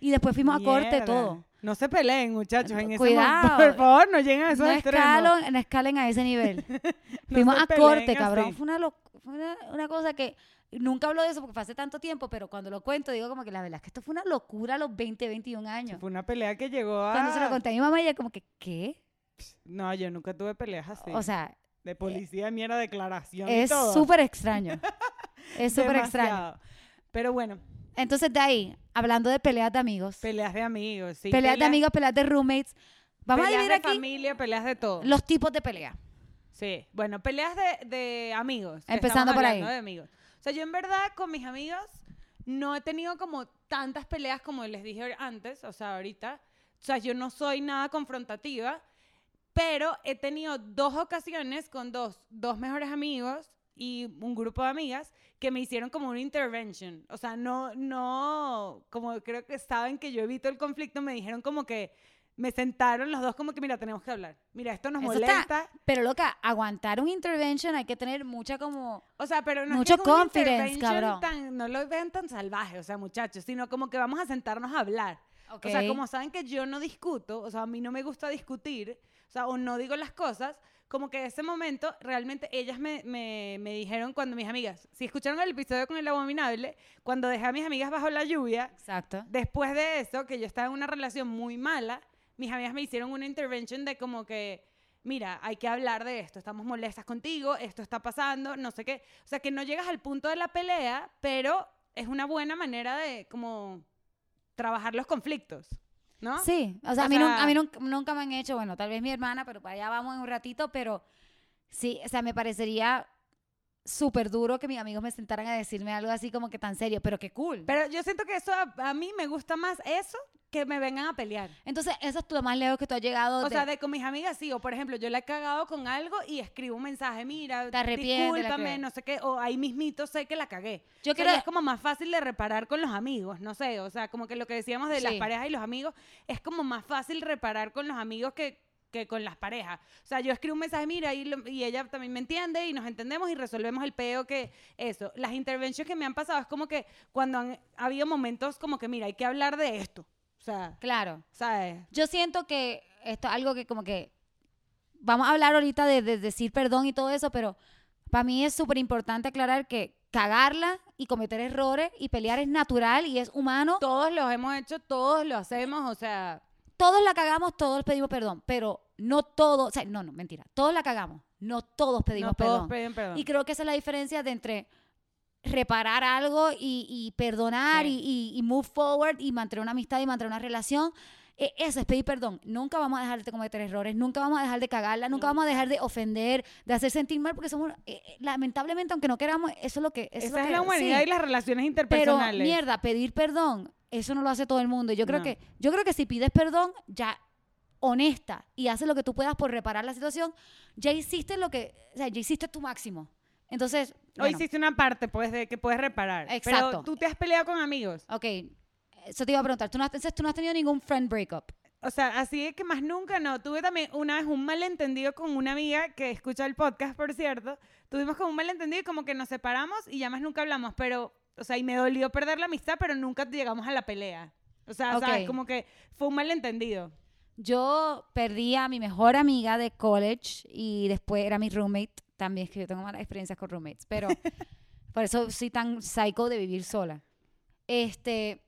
Y después fuimos a corte todo. No se peleen, muchachos, en ese Cuidado. momento. Por favor, no lleguen a esos No extremos. escalen, no escalen a ese nivel. No Fuimos a corte, así. cabrón. Fue, una, fue una, una cosa que nunca hablo de eso porque fue hace tanto tiempo, pero cuando lo cuento digo como que la verdad es que esto fue una locura a los 20, 21 años. Fue una pelea que llegó a... Cuando se lo conté a mi mamá, ella como que, ¿qué? No, yo nunca tuve peleas así. O sea, de policía, mierda, declaración es súper extraño. Es súper extraño. Pero bueno, Entonces, de ahí, hablando de peleas de amigos, peleas de amigos, sí. peleas de amigos, peleas de roommates, vamos a peleas dividir de aquí familia, peleas de todo. los tipos de pelea. Sí, bueno, peleas de, de amigos. Empezando por ahí. De amigos. O sea, yo en verdad con mis amigos no he tenido como tantas peleas como les dije antes, o sea, ahorita. O sea, yo no soy nada confrontativa, pero he tenido dos ocasiones con dos, dos mejores amigos y un grupo de amigas que me hicieron como una intervention. O sea, no, no, como creo que saben que yo evito el conflicto, me dijeron como que me sentaron los dos como que, mira, tenemos que hablar. Mira, esto nos Eso está- molesta. Pero loca, aguantar un intervention hay que tener mucha como... O sea, pero no Mucho es que confidence, cabrón. tan- no lo vean tan salvaje, o sea, muchachos, sino como que vamos a sentarnos a hablar. Ok. O sea, como saben que yo no discuto, o sea, a mí no me gusta discutir, o sea, o no digo las cosas, como que ese momento realmente ellas me, me, me dijeron cuando mis amigas, si escucharon el episodio con el abominable, cuando dejé a mis amigas bajo la lluvia, Exacto. después de eso, que yo estaba en una relación muy mala, mis amigas me hicieron una intervention de como que, mira, hay que hablar de esto, estamos molestas contigo, esto está pasando, no sé qué. O sea, que no llegas al punto de la pelea, pero es una buena manera de como trabajar los conflictos, ¿no? Sí, o sea, O a mí, a mí nunca me han hecho, bueno, tal vez mi hermana, pero para allá vamos en un ratito, pero sí, o sea, me parecería súper duro que mis amigos me sentaran a decirme algo así como que tan serio, pero qué cool. Pero yo siento que eso a, a mí me gusta más eso que me vengan a pelear. Entonces, eso es lo más lejos que tú has llegado. O de- sea, de con mis amigas sí, o por ejemplo, yo la he cagado con algo y escribo un mensaje, mira, Te discúlpame, que- no sé qué, o ahí mismito sé que la cagué. Yo O sea, quiero- ya es como más fácil de reparar con los amigos, no sé, o sea, como que lo que decíamos de las parejas y los amigos, es como más fácil reparar con los amigos que, que con las parejas. O sea, yo escribo un mensaje, mira, y, lo- y ella también me entiende y nos entendemos y resolvemos el peo que eso. Las intervenciones que me han pasado es como que cuando han habido momentos como que, mira, hay que hablar de esto. O sea, Claro. ¿sabes? Yo siento que esto es algo que como que vamos a hablar ahorita de, de decir perdón y todo eso, pero para mí es súper importante aclarar que cagarla y cometer errores y pelear es natural y es humano. Todos los hemos hecho, todos lo hacemos, o sea, Todos la cagamos, todos pedimos perdón, pero no todos, o sea, no, no, mentira, todos la cagamos, no todos pedimos no todos perdón. piden perdón. Y creo que esa es la diferencia de entre reparar algo y, y perdonar Sí. y, y- y move forward y mantener una amistad y mantener una relación. E- Eso es pedir perdón. Nunca vamos a dejar de cometer errores, nunca vamos a dejar de cagarla, nunca, vamos a dejar de ofender, de hacer sentir mal, porque somos, eh, lamentablemente, aunque no queramos, eso es lo que... Eso Esa lo es la humanidad sí. y las relaciones Pero, interpersonales. mierda, pedir perdón, eso no lo hace todo el mundo. Yo creo, No. que, yo creo que si pides perdón, ya honesta y haces lo que tú puedas por reparar la situación, ya hiciste lo que, o sea, ya hiciste tu máximo. Entonces, O bueno, hiciste una parte, pues, de que puedes reparar. Exacto. Pero tú te has peleado con amigos. ok, eso te iba a preguntar, ¿tú no, has, tú no has tenido ningún friend breakup? O sea, así de que más nunca no. Tuve también una vez un malentendido con una amiga que escucha el podcast, por cierto. Tuvimos como un malentendido y como que nos separamos y ya más nunca hablamos. Pero, o sea, y me dolió perder la amistad, pero nunca llegamos a la pelea. O sea, Ok. ¿sabes? Como que fue un malentendido. Yo perdí a mi mejor amiga de college y después era mi roommate. También es que yo tengo malas experiencias con roommates, pero por eso soy tan psycho de vivir sola. Este,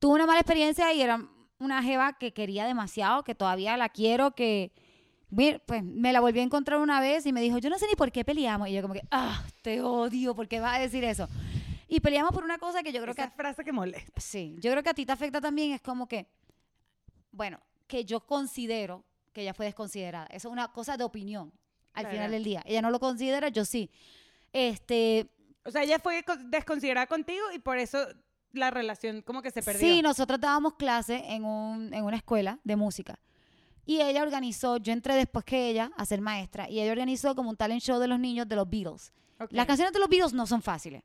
tuve una mala experiencia y era una jeva que quería demasiado, que todavía la quiero, que mir- pues me la volví a encontrar una vez y me dijo, yo no sé ni por qué peleamos. Y yo como que, ah, te odio, ¿por qué vas a decir eso? Y peleamos por una cosa que yo creo que Esa frase que molesta. Sí, yo creo que a ti te afecta también, es como que, bueno, que yo considero que ella fue desconsiderada. Eso es una cosa de opinión al Claro. final del día. Ella no lo considera, yo sí. Este, O sea, ella fue co- desconsiderada contigo y por eso la relación como que se perdió. sí, nosotros dábamos clase en, un, en una escuela de música. Y ella organizó, yo entré después que ella a ser maestra, y ella organizó como un talent show de los niños de los Beatles. Ok. Las canciones de los Beatles no son fáciles.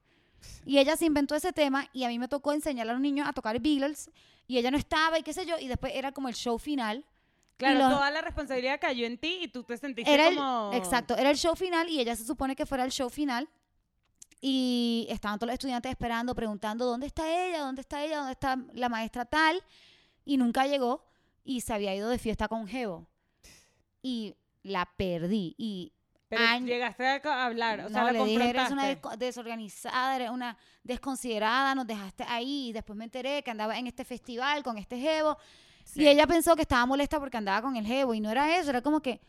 Y ella se inventó ese tema y a mí me tocó enseñarle a los niños a tocar Beatles y ella no estaba y qué sé yo, y después era como el show final. Claro, los- toda la responsabilidad cayó en ti y tú te sentiste Era el, como... exacto, era el show final y ella se supone que fuera el show final. Y estaban todos los estudiantes esperando, preguntando dónde está ella, dónde está ella, dónde está la maestra tal. Y nunca llegó y se había ido de fiesta con Jevo. Y la perdí. Y Pero llegaste a hablar, o sea, la le dije, eres una desorganizada, eres una desconsiderada, nos dejaste ahí. Y después me enteré que andaba en este festival con este jevo. Sí. Y ella pensó que estaba molesta porque andaba con el jevo. Y no era eso, era como que,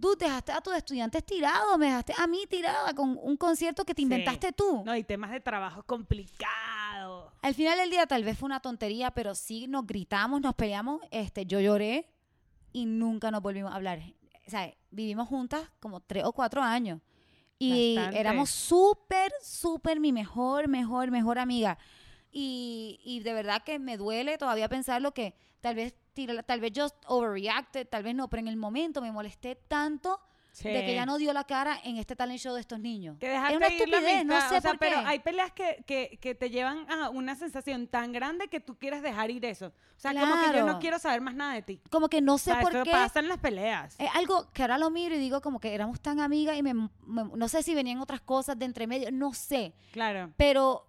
tú dejaste a tus estudiantes tirados, me dejaste a mí tirada con un concierto que te Sí. inventaste tú. No, y temas de trabajo complicados. Al final del día tal vez fue una tontería, pero sí nos gritamos, nos peleamos. Este, yo lloré y nunca nos volvimos a hablar. O sea, vivimos juntas como tres o cuatro años. Y Bastante. éramos súper, súper mi mejor, mejor, mejor amiga. Y, y de verdad que me duele todavía pensarlo que tal vez, tal vez yo overreacted, tal vez no, pero en el momento me molesté tanto de que ella no dio la cara en este talent show de estos niños. Que dejaste es una ir la no sé o sea, por pero qué. hay peleas que, que, que te llevan a una sensación tan grande que tú quieres dejar ir eso. O sea, como que yo no Claro. quiero saber más nada de ti. Como que no sé o sea, por eso qué. pasa en las peleas. Es algo que ahora lo miro y digo como que éramos tan amigas y me, me- no sé si venían otras cosas de entre medio, no sé, Claro. pero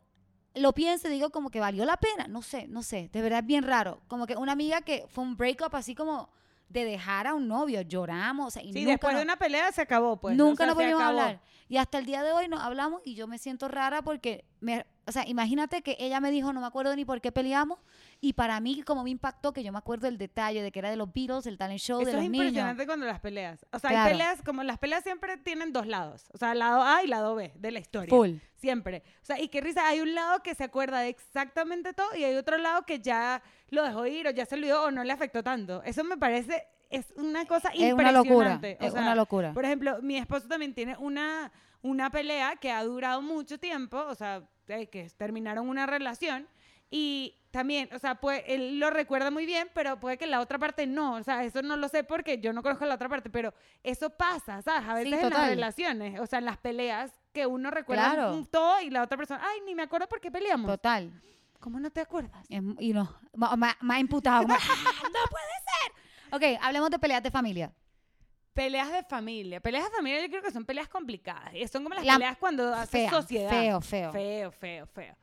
lo pienso y digo como que valió la pena, no sé, no sé, de verdad es bien raro, como que una amiga que fue un breakup así como de dejar a un novio, lloramos, o sea, y Sí, nunca, después nos, de una pelea se acabó, pues. nunca o sea, nos volvimos a hablar. Y hasta el día de hoy nos hablamos y yo me siento rara porque, me, o sea, imagínate que ella me dijo, no me acuerdo ni por qué peleamos, y para mí como me impactó que yo me acuerdo del detalle de que era de los Beatles, el talent show Eso de es los niños. impresionante cuando las peleas. O sea, Claro. hay peleas, como las peleas siempre tienen dos lados. O sea, lado A y lado B de la historia. Full. Siempre. O sea, y qué risa, hay un lado que se acuerda de exactamente todo y hay otro lado que ya lo dejó ir o ya se olvidó o no le afectó tanto. Eso me parece, es una cosa Es una locura, impresionante. O es sea, una locura. Por ejemplo, mi esposo también tiene una, una pelea que ha durado mucho tiempo, o sea, eh, que terminaron una relación y también, o sea, pues él lo recuerda muy bien, pero puede que la otra parte no, o sea, eso no lo sé porque yo no conozco la otra parte, pero eso pasa, ¿sabes? A Sí, veces en las relaciones, o sea, en las peleas que uno recuerda Claro. todo y la otra persona, ay, ni me acuerdo por qué peleamos. Total. ¿Cómo no te acuerdas? Es- y no, más, imputado. como, "Ah, no puede ser. Ok, hablemos de peleas de familia. Peleas de familia. Peleas de familia yo creo que son peleas complicadas. y Son como las La- peleas cuando haces Fea, sociedad. feo, feo. Feo, feo, feo.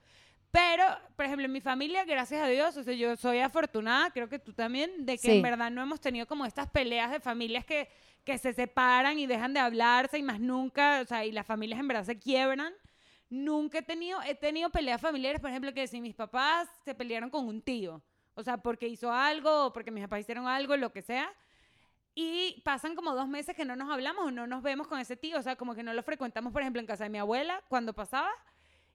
Pero, por ejemplo, en mi familia, gracias a Dios, o sea, yo soy afortunada, creo que tú también, de que Sí. en verdad no hemos tenido como estas peleas de familias que, que se separan y dejan de hablarse y más nunca, o sea, y las familias en verdad se quiebran. Nunca he tenido, he tenido peleas familiares, por ejemplo, que si mis papás se pelearon con un tío, o sea, porque hizo algo, o porque mis papás hicieron algo, lo que sea, y pasan como dos meses que no nos hablamos o no nos vemos con ese tío, o sea, como que no lo frecuentamos, por ejemplo, en casa de mi abuela, cuando pasaba,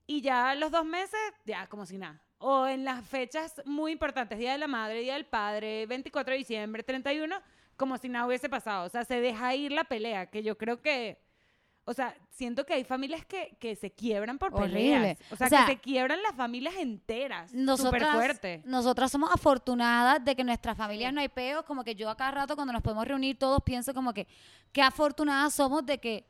y ya los dos meses, ya como si nada. O en las fechas muy importantes, Día de la Madre, Día del Padre, 24 de diciembre, 31, como si nada hubiese pasado. O sea, se deja ir la pelea, que yo creo que... O sea, siento que hay familias que, que se quiebran por Horrible. peleas. O sea, O sea, que se quiebran las familias enteras. Súper Nosotras, fuerte. nosotras somos afortunadas de que en nuestras familias no hay peos, como que yo a cada rato cuando nos podemos reunir todos pienso como que qué afortunadas somos de que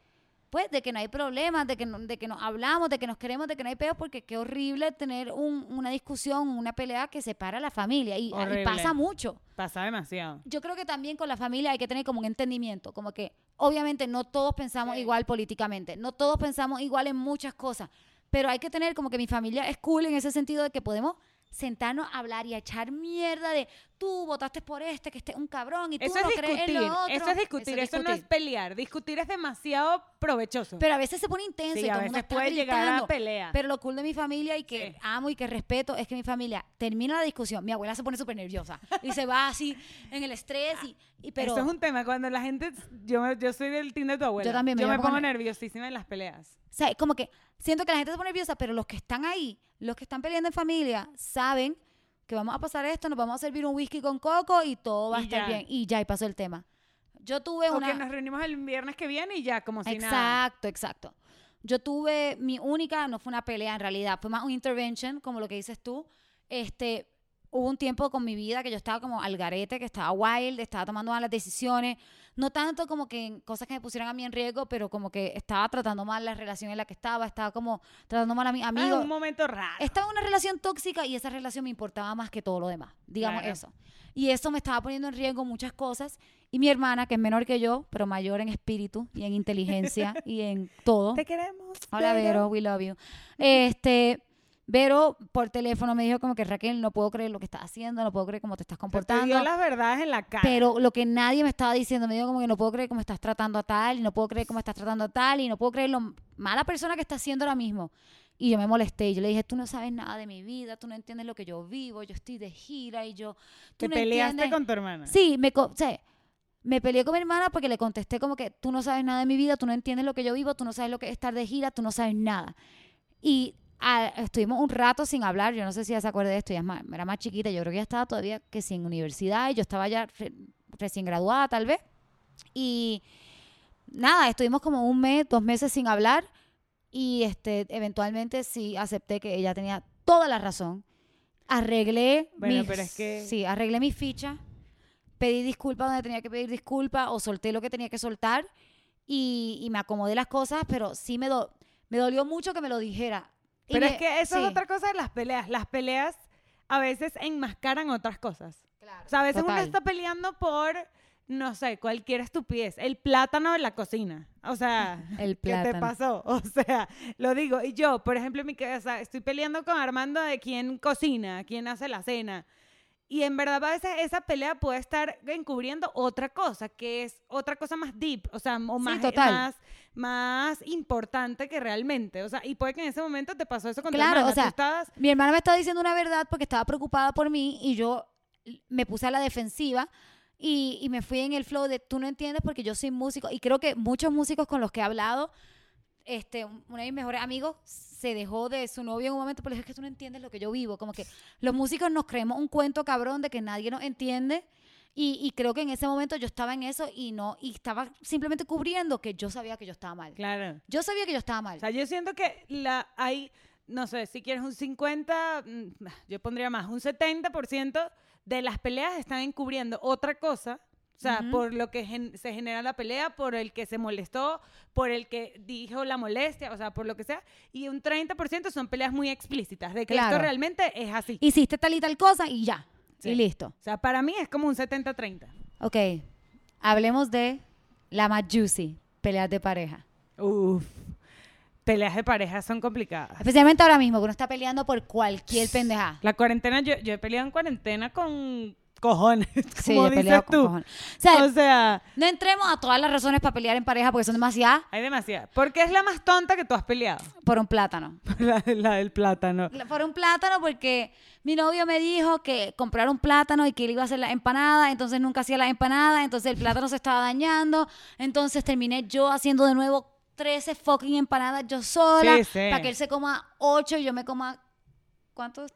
pues de que no hay problemas, de que no- de que nos hablamos, de que nos queremos, de que no hay peos, porque qué horrible tener un- una discusión, una pelea que separa a la familia y, y Horrible. pasa mucho. Pasa demasiado. yo creo que también con la familia hay que tener como un entendimiento, como que obviamente no todos pensamos Sí. igual políticamente, no todos pensamos igual en muchas cosas, pero hay que tener como que mi familia es cool en ese sentido de que podemos sentarnos a hablar y a echar mierda de tú votaste por este, que este es un cabrón y tú Eso no es crees en lo otro. eso es discutir, eso, no es pelear. Discutir es demasiado provechoso. Pero a veces se pone intenso sí, y a todo mundo veces está puede llegar a gritando. pelea. Pero lo cool de mi familia y que Sí. amo y que respeto es que mi familia termina la discusión, mi abuela se pone súper nerviosa y se va así en el estrés y, y pero Eso es un tema, cuando la gente, yo, yo soy del team de tu abuela. Yo también, me Yo me pongo nerviosísima en las peleas. O sea, como que siento que la gente se pone nerviosa, pero los que están ahí, los que están peleando en familia, saben que vamos a pasar esto, nos vamos a servir un whisky con coco y todo va a estar ya. bien. Y ya, y pasó el tema. Yo tuve O una... que nos reunimos el viernes que viene y ya, como si nada. Exacto, exacto. Yo tuve mi única, no fue una pelea en realidad, fue más un intervention, como lo que dices tú. Este, hubo un tiempo con mi vida que yo estaba como al garete, que estaba wild, estaba tomando malas decisiones, no tanto como que en cosas que me pusieran a mí en riesgo, pero como que estaba tratando mal la relación en la que estaba, estaba como tratando mal a mis Ah, amigos. un momento raro. Estaba en una relación tóxica y esa relación me importaba más que todo lo demás, digamos Claro. eso. Y eso me estaba poniendo en riesgo muchas cosas. Y mi hermana, que es menor que yo, pero mayor en espíritu y en inteligencia y en todo. Te queremos. Hola Vero, we love you. Este, Vero por teléfono me dijo como que Raquel, no puedo creer lo que estás haciendo, no puedo creer cómo te estás Te comportando. dio las verdades en la cara. Pero lo que nadie me estaba diciendo, me dijo como que no puedo creer cómo estás tratando a tal, y no puedo creer cómo estás tratando a tal, y no puedo creer lo mala persona que estás siendo ahora mismo. Y yo me molesté y yo le dije, tú no sabes nada de mi vida, tú no entiendes lo que yo vivo, yo estoy de gira y yo... Tú Te no peleaste entiendes". con tu hermana. Sí, me, o sea, me peleé con mi hermana porque le contesté como que tú no sabes nada de mi vida, tú no entiendes lo que yo vivo, tú no sabes lo que es estar de gira, tú no sabes nada. Y ah, estuvimos un rato sin hablar, yo no sé si ella se acuerda de esto, ella es más- era más chiquita, yo creo que ella estaba todavía que sin universidad y yo estaba ya re- recién graduada tal vez. Y nada, estuvimos como un mes, dos meses sin hablar y este, eventualmente sí acepté que ella tenía toda la razón. Arreglé Bueno, mis, pero es que- sí, arreglé mis fichas, pedí disculpas donde tenía que pedir disculpas o solté lo que tenía que soltar y, y me acomodé las cosas, pero sí me, do- me dolió mucho que me lo dijera. Y Pero me- es que eso sí, es otra cosa de las peleas. Las peleas a veces enmascaran otras cosas. claro, O sea, a veces uno está peleando por, no sé, cualquier estupidez. El plátano de la cocina. O sea, El ¿qué te pasó? O sea, lo digo. Y yo, por ejemplo, en mi casa, estoy peleando con Armando de quién cocina, quién hace la cena. Y en verdad a veces esa pelea puede estar encubriendo otra cosa, que es otra cosa más deep, o sea, o Sí, más, total. más, más importante que realmente. O sea, y puede que en ese momento te pasó eso con tu Claro, hermana. o sea, estabas Mi hermana me estaba diciendo una verdad porque estaba preocupada por mí y yo me puse a la defensiva y, y me fui en el flow de tú no entiendes porque yo soy músico y creo que muchos músicos con los que he hablado, este, un- uno de mis mejores amigos se dejó de su novio en un momento, pero es que tú no entiendes lo que yo vivo, como que los músicos nos creemos un cuento cabrón de que nadie nos entiende y, y creo que en ese momento yo estaba en eso y no, y estaba simplemente cubriendo que yo sabía que yo estaba mal. Claro. Yo sabía que yo estaba mal. O sea, yo siento que la hay, no sé, si quieres un 50, mm, yo pondría más, un 70% de las peleas están encubriendo otra cosa. O sea, por lo que gen- se genera la pelea, por el que se molestó, por el que dijo la molestia, o sea, por lo que sea. Y un 30% son peleas muy explícitas, de que esto Claro. realmente es así. Hiciste tal y tal cosa y ya. Sí. Y listo. O sea, para mí es como un 70-30. Ok, hablemos de la más juicy, peleas de pareja. Uf. Peleas de pareja son complicadas. Especialmente ahora mismo, que uno está peleando por cualquier pendejada. La cuarentena, yo, yo he peleado en cuarentena con cojones, Sí, como dices tú. O sea, O sea, no entremos a todas las razones para pelear en pareja porque son demasiadas hay demasiadas. Porque es la más tonta que tú has peleado. por un plátano. la, la del plátano. La- Por un plátano porque mi novio me dijo que comprar un plátano y que él iba a hacer la empanada, entonces nunca hacía la empanada, entonces el plátano se estaba dañando, entonces terminé yo haciendo de nuevo 13 fucking empanadas yo sola Sí, sí. para que él se coma 8 y yo me coma ¿cuántos?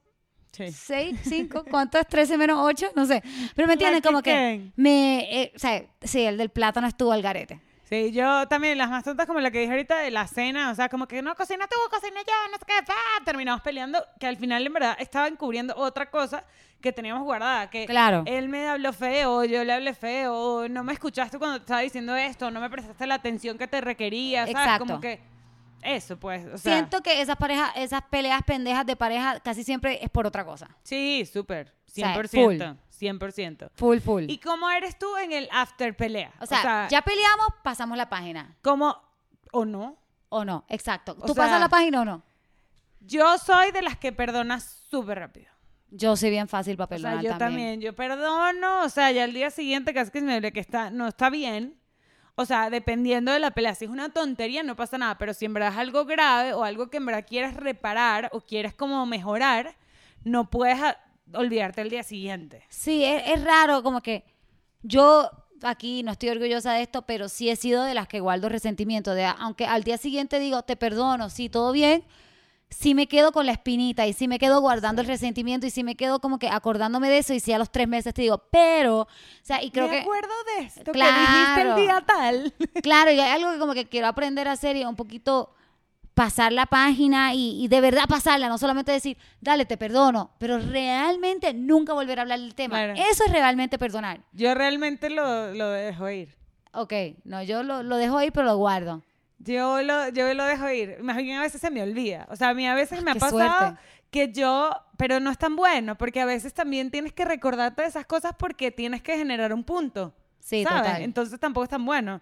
Sí. 6, 5, ¿cuánto es 13 menos 8? No sé. Pero me entienden como que me eh, o sea, sí, el del plátano estuvo al garete. Sí, yo también, las más tontas como la que dije ahorita de la cena, o sea, como que no cocina tú, cocina yo, no sé qué, terminamos peleando, que al final en verdad estaba encubriendo otra cosa que teníamos guardada, que Claro. él me habló feo, yo le hablé feo, no me escuchaste cuando te estaba diciendo esto, no me prestaste la atención que te requería, ¿sabes? Exacto. Como que eso, pues, o sea, Siento que esas parejas, esas peleas pendejas de pareja casi siempre es por otra cosa. sí, súper, sea, 100%, 100%. Full, full. ¿Y cómo eres tú en el after pelea? O sea, ya peleamos, pasamos la página. ¿Cómo o no? ¿O no? Exacto. O ¿Tú pasas la página o no? Yo soy de las que perdonas súper rápido. Yo soy bien fácil para O perdonar sea, yo también. también. yo perdono, o sea, ya al día siguiente casi que se me ve que está, no está bien. O sea, dependiendo de la pelea, si es una tontería no pasa nada, pero si en verdad es algo grave o algo que en verdad quieres reparar o quieres como mejorar, no puedes olvidarte el día siguiente. Sí, es, es raro, como que yo aquí no estoy orgullosa de esto, pero sí he sido de las que guardo resentimiento. De, aunque al día siguiente digo, te perdono, sí, todo bien, sí me quedo con la espinita y sí me quedo guardando el resentimiento y sí me quedo como que acordándome de eso y sí a los tres meses te digo, pero, o sea, y creo me que... acuerdo de esto que dijiste el Claro. día tal. Claro, y hay algo que como que quiero aprender a hacer y un poquito pasar la página y, y de verdad pasarla, no solamente decir, dale, te perdono, pero realmente nunca volver a hablar del tema. Claro. Eso es realmente perdonar. Yo realmente lo, lo dejo ir. Ok, no, yo lo, lo dejo ahí, pero lo guardo. Yo lo, yo lo dejo ir. Más bien a veces se me olvida. O sea, a mí a veces me ha pasado suerte. que yo, pero no es tan bueno, porque a veces también tienes que recordarte de esas cosas porque tienes que generar un punto. Sí, ¿sabes? total. Entonces tampoco es tan bueno.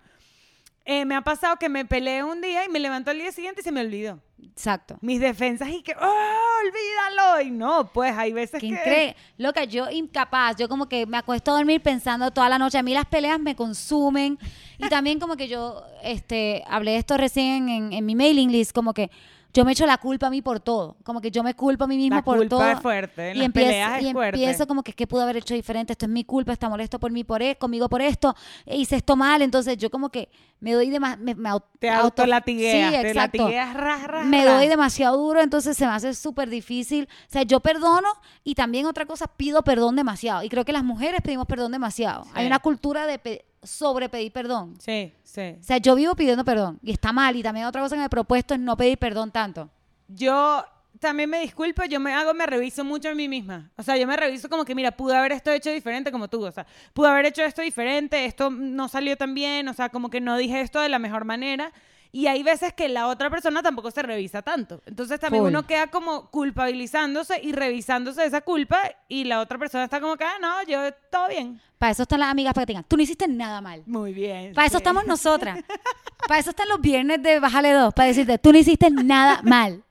Eh, me ha pasado que me peleé un día y me levanto al día siguiente y se me olvidó. Exacto. Mis defensas y que, ¡oh, olvídalo! Y no, pues hay veces que... increíble. Loca, yo incapaz. Yo como que me acuesto a dormir pensando toda la noche. A mí las peleas me consumen. Y también como que yo, este, hablé de esto recién en, en mi mailing list, como que yo me echo la culpa a mí por todo. Como que yo me culpo a mí misma La por culpa todo. es fuerte, en y las empiezo, peleas es y fuerte. empiezo como que qué pude haber hecho diferente. Esto es mi culpa, está molesto por mí por e- conmigo por esto. e Hice esto mal. Entonces yo como que me doy de más, me, me au- Te auto- autolatigueas, Sí, te exacto latigueas, ras, ras, me doy demasiado duro, entonces se me hace súper difícil. O sea, yo perdono y también otra cosa, pido perdón demasiado. Y creo que las mujeres pedimos perdón demasiado. Hay una cultura de sobre pedir perdón. Sí, sí. O sea, yo vivo pidiendo perdón y está mal. Y también otra cosa que me he propuesto es no pedir perdón tanto. Yo también me disculpo, yo me hago, me reviso mucho a mí misma. O sea, yo me reviso como que, mira, pude haber esto hecho diferente como tú. O sea, pude haber hecho esto diferente, esto no salió tan bien, o sea, como que no dije esto de la mejor manera. Y hay veces que la otra persona tampoco se revisa tanto. Entonces también Full. uno queda como culpabilizándose y revisándose de esa culpa y la otra persona está como que, ah, no, yo todo bien. Para eso están las amigas para que te digan, tú no hiciste nada mal. Muy bien. Para eso sí. estamos nosotras. para eso están los viernes de Bájale dos, para decirte, tú no hiciste nada mal.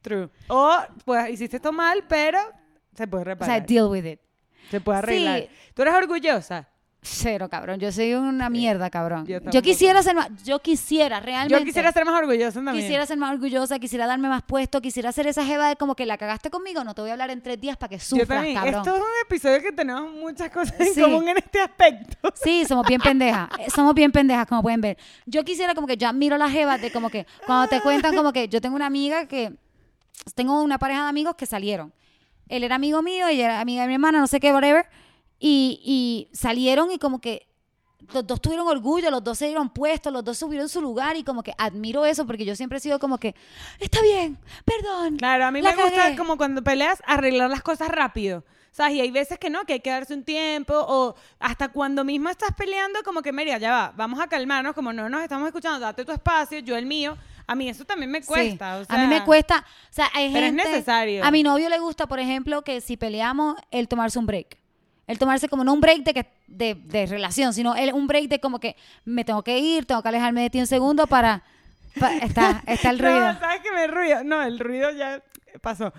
True. O, pues, hiciste esto mal, pero se puede O sea, reparar. deal with it. se puede arreglar. Sí. ¿Tú eres orgullosa? Cero, cabrón. Yo soy una mierda, cabrón. yo Yo, quisiera ser más, yo quisiera realmente. Yo quisiera ser más orgullosa también. Quisiera ser más orgullosa, quisiera darme más puesto, quisiera ser esa jeva de como que la cagaste conmigo, no te voy a hablar en tres días para que Yo sufras, también. cabrón. Esto es un episodio que tenemos muchas cosas en Sí. común en este aspecto. Sí, somos bien pendejas. eh, Somos bien pendejas, como pueden ver. Yo quisiera como que yo admiro las jevas de como que cuando te cuentan como que yo tengo una amiga que tengo una pareja de amigos que salieron. Él era amigo mío, ella era amiga de mi hermana, no sé qué, whatever. Y, y salieron y como que los dos tuvieron orgullo, los dos se dieron puestos, los dos subieron su lugar y como que admiro eso porque yo siempre he sido como que, está bien, perdón. Claro, a mí me gusta cagué". como cuando peleas arreglar las cosas rápido. ¿Sabes? Y hay veces que no, que hay que darse un tiempo o hasta cuando mismo estás peleando como que, María, ya va, vamos a calmarnos, como no nos estamos escuchando, date tu espacio, yo el mío. A mí eso también me Sí, cuesta. o a mí me sea, cuesta, o sea, hay Pero es gente- necesario. A mi novio le gusta, por ejemplo, que si peleamos, él tomarse un break. Él tomarse como no un break de, que, de, de relación, sino él, un break de como que me tengo que ir, tengo que alejarme de ti un segundo para... pa- está, está el ruido. No, ¿sabes qué me ruido? No, el ruido ya pasó.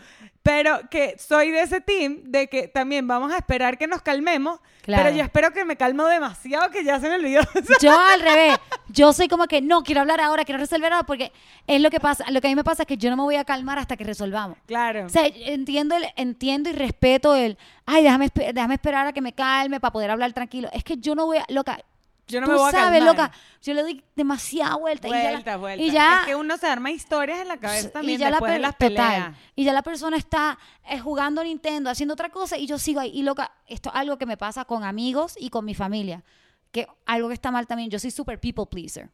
Pero que soy de ese team de que también vamos a esperar que nos calmemos, Claro. pero yo espero que me calmo demasiado que ya se me olvidó. Yo al revés, yo soy como que no, quiero hablar ahora, quiero resolver ahora, porque es lo que pasa, lo que a mí me pasa es que yo no me voy a calmar hasta que resolvamos. claro. O sea, entiendo, el, entiendo y respeto el, ay, déjame, déjame esperar a que me calme para poder hablar tranquilo. Es que yo no voy a, loca, yo no tú me voy a sabes, calmar. loca, yo le doy demasiada vuelta. y ya la- Vuelta, vuelta. Y ya, Es que uno se arma historias en la cabeza también y ya la después de per- las total, peleas. y ya la persona está eh, jugando Nintendo, haciendo otra cosa, y yo sigo ahí. Y loca, esto es algo que me pasa con amigos y con mi familia. Que algo que está mal también, yo soy super people pleaser.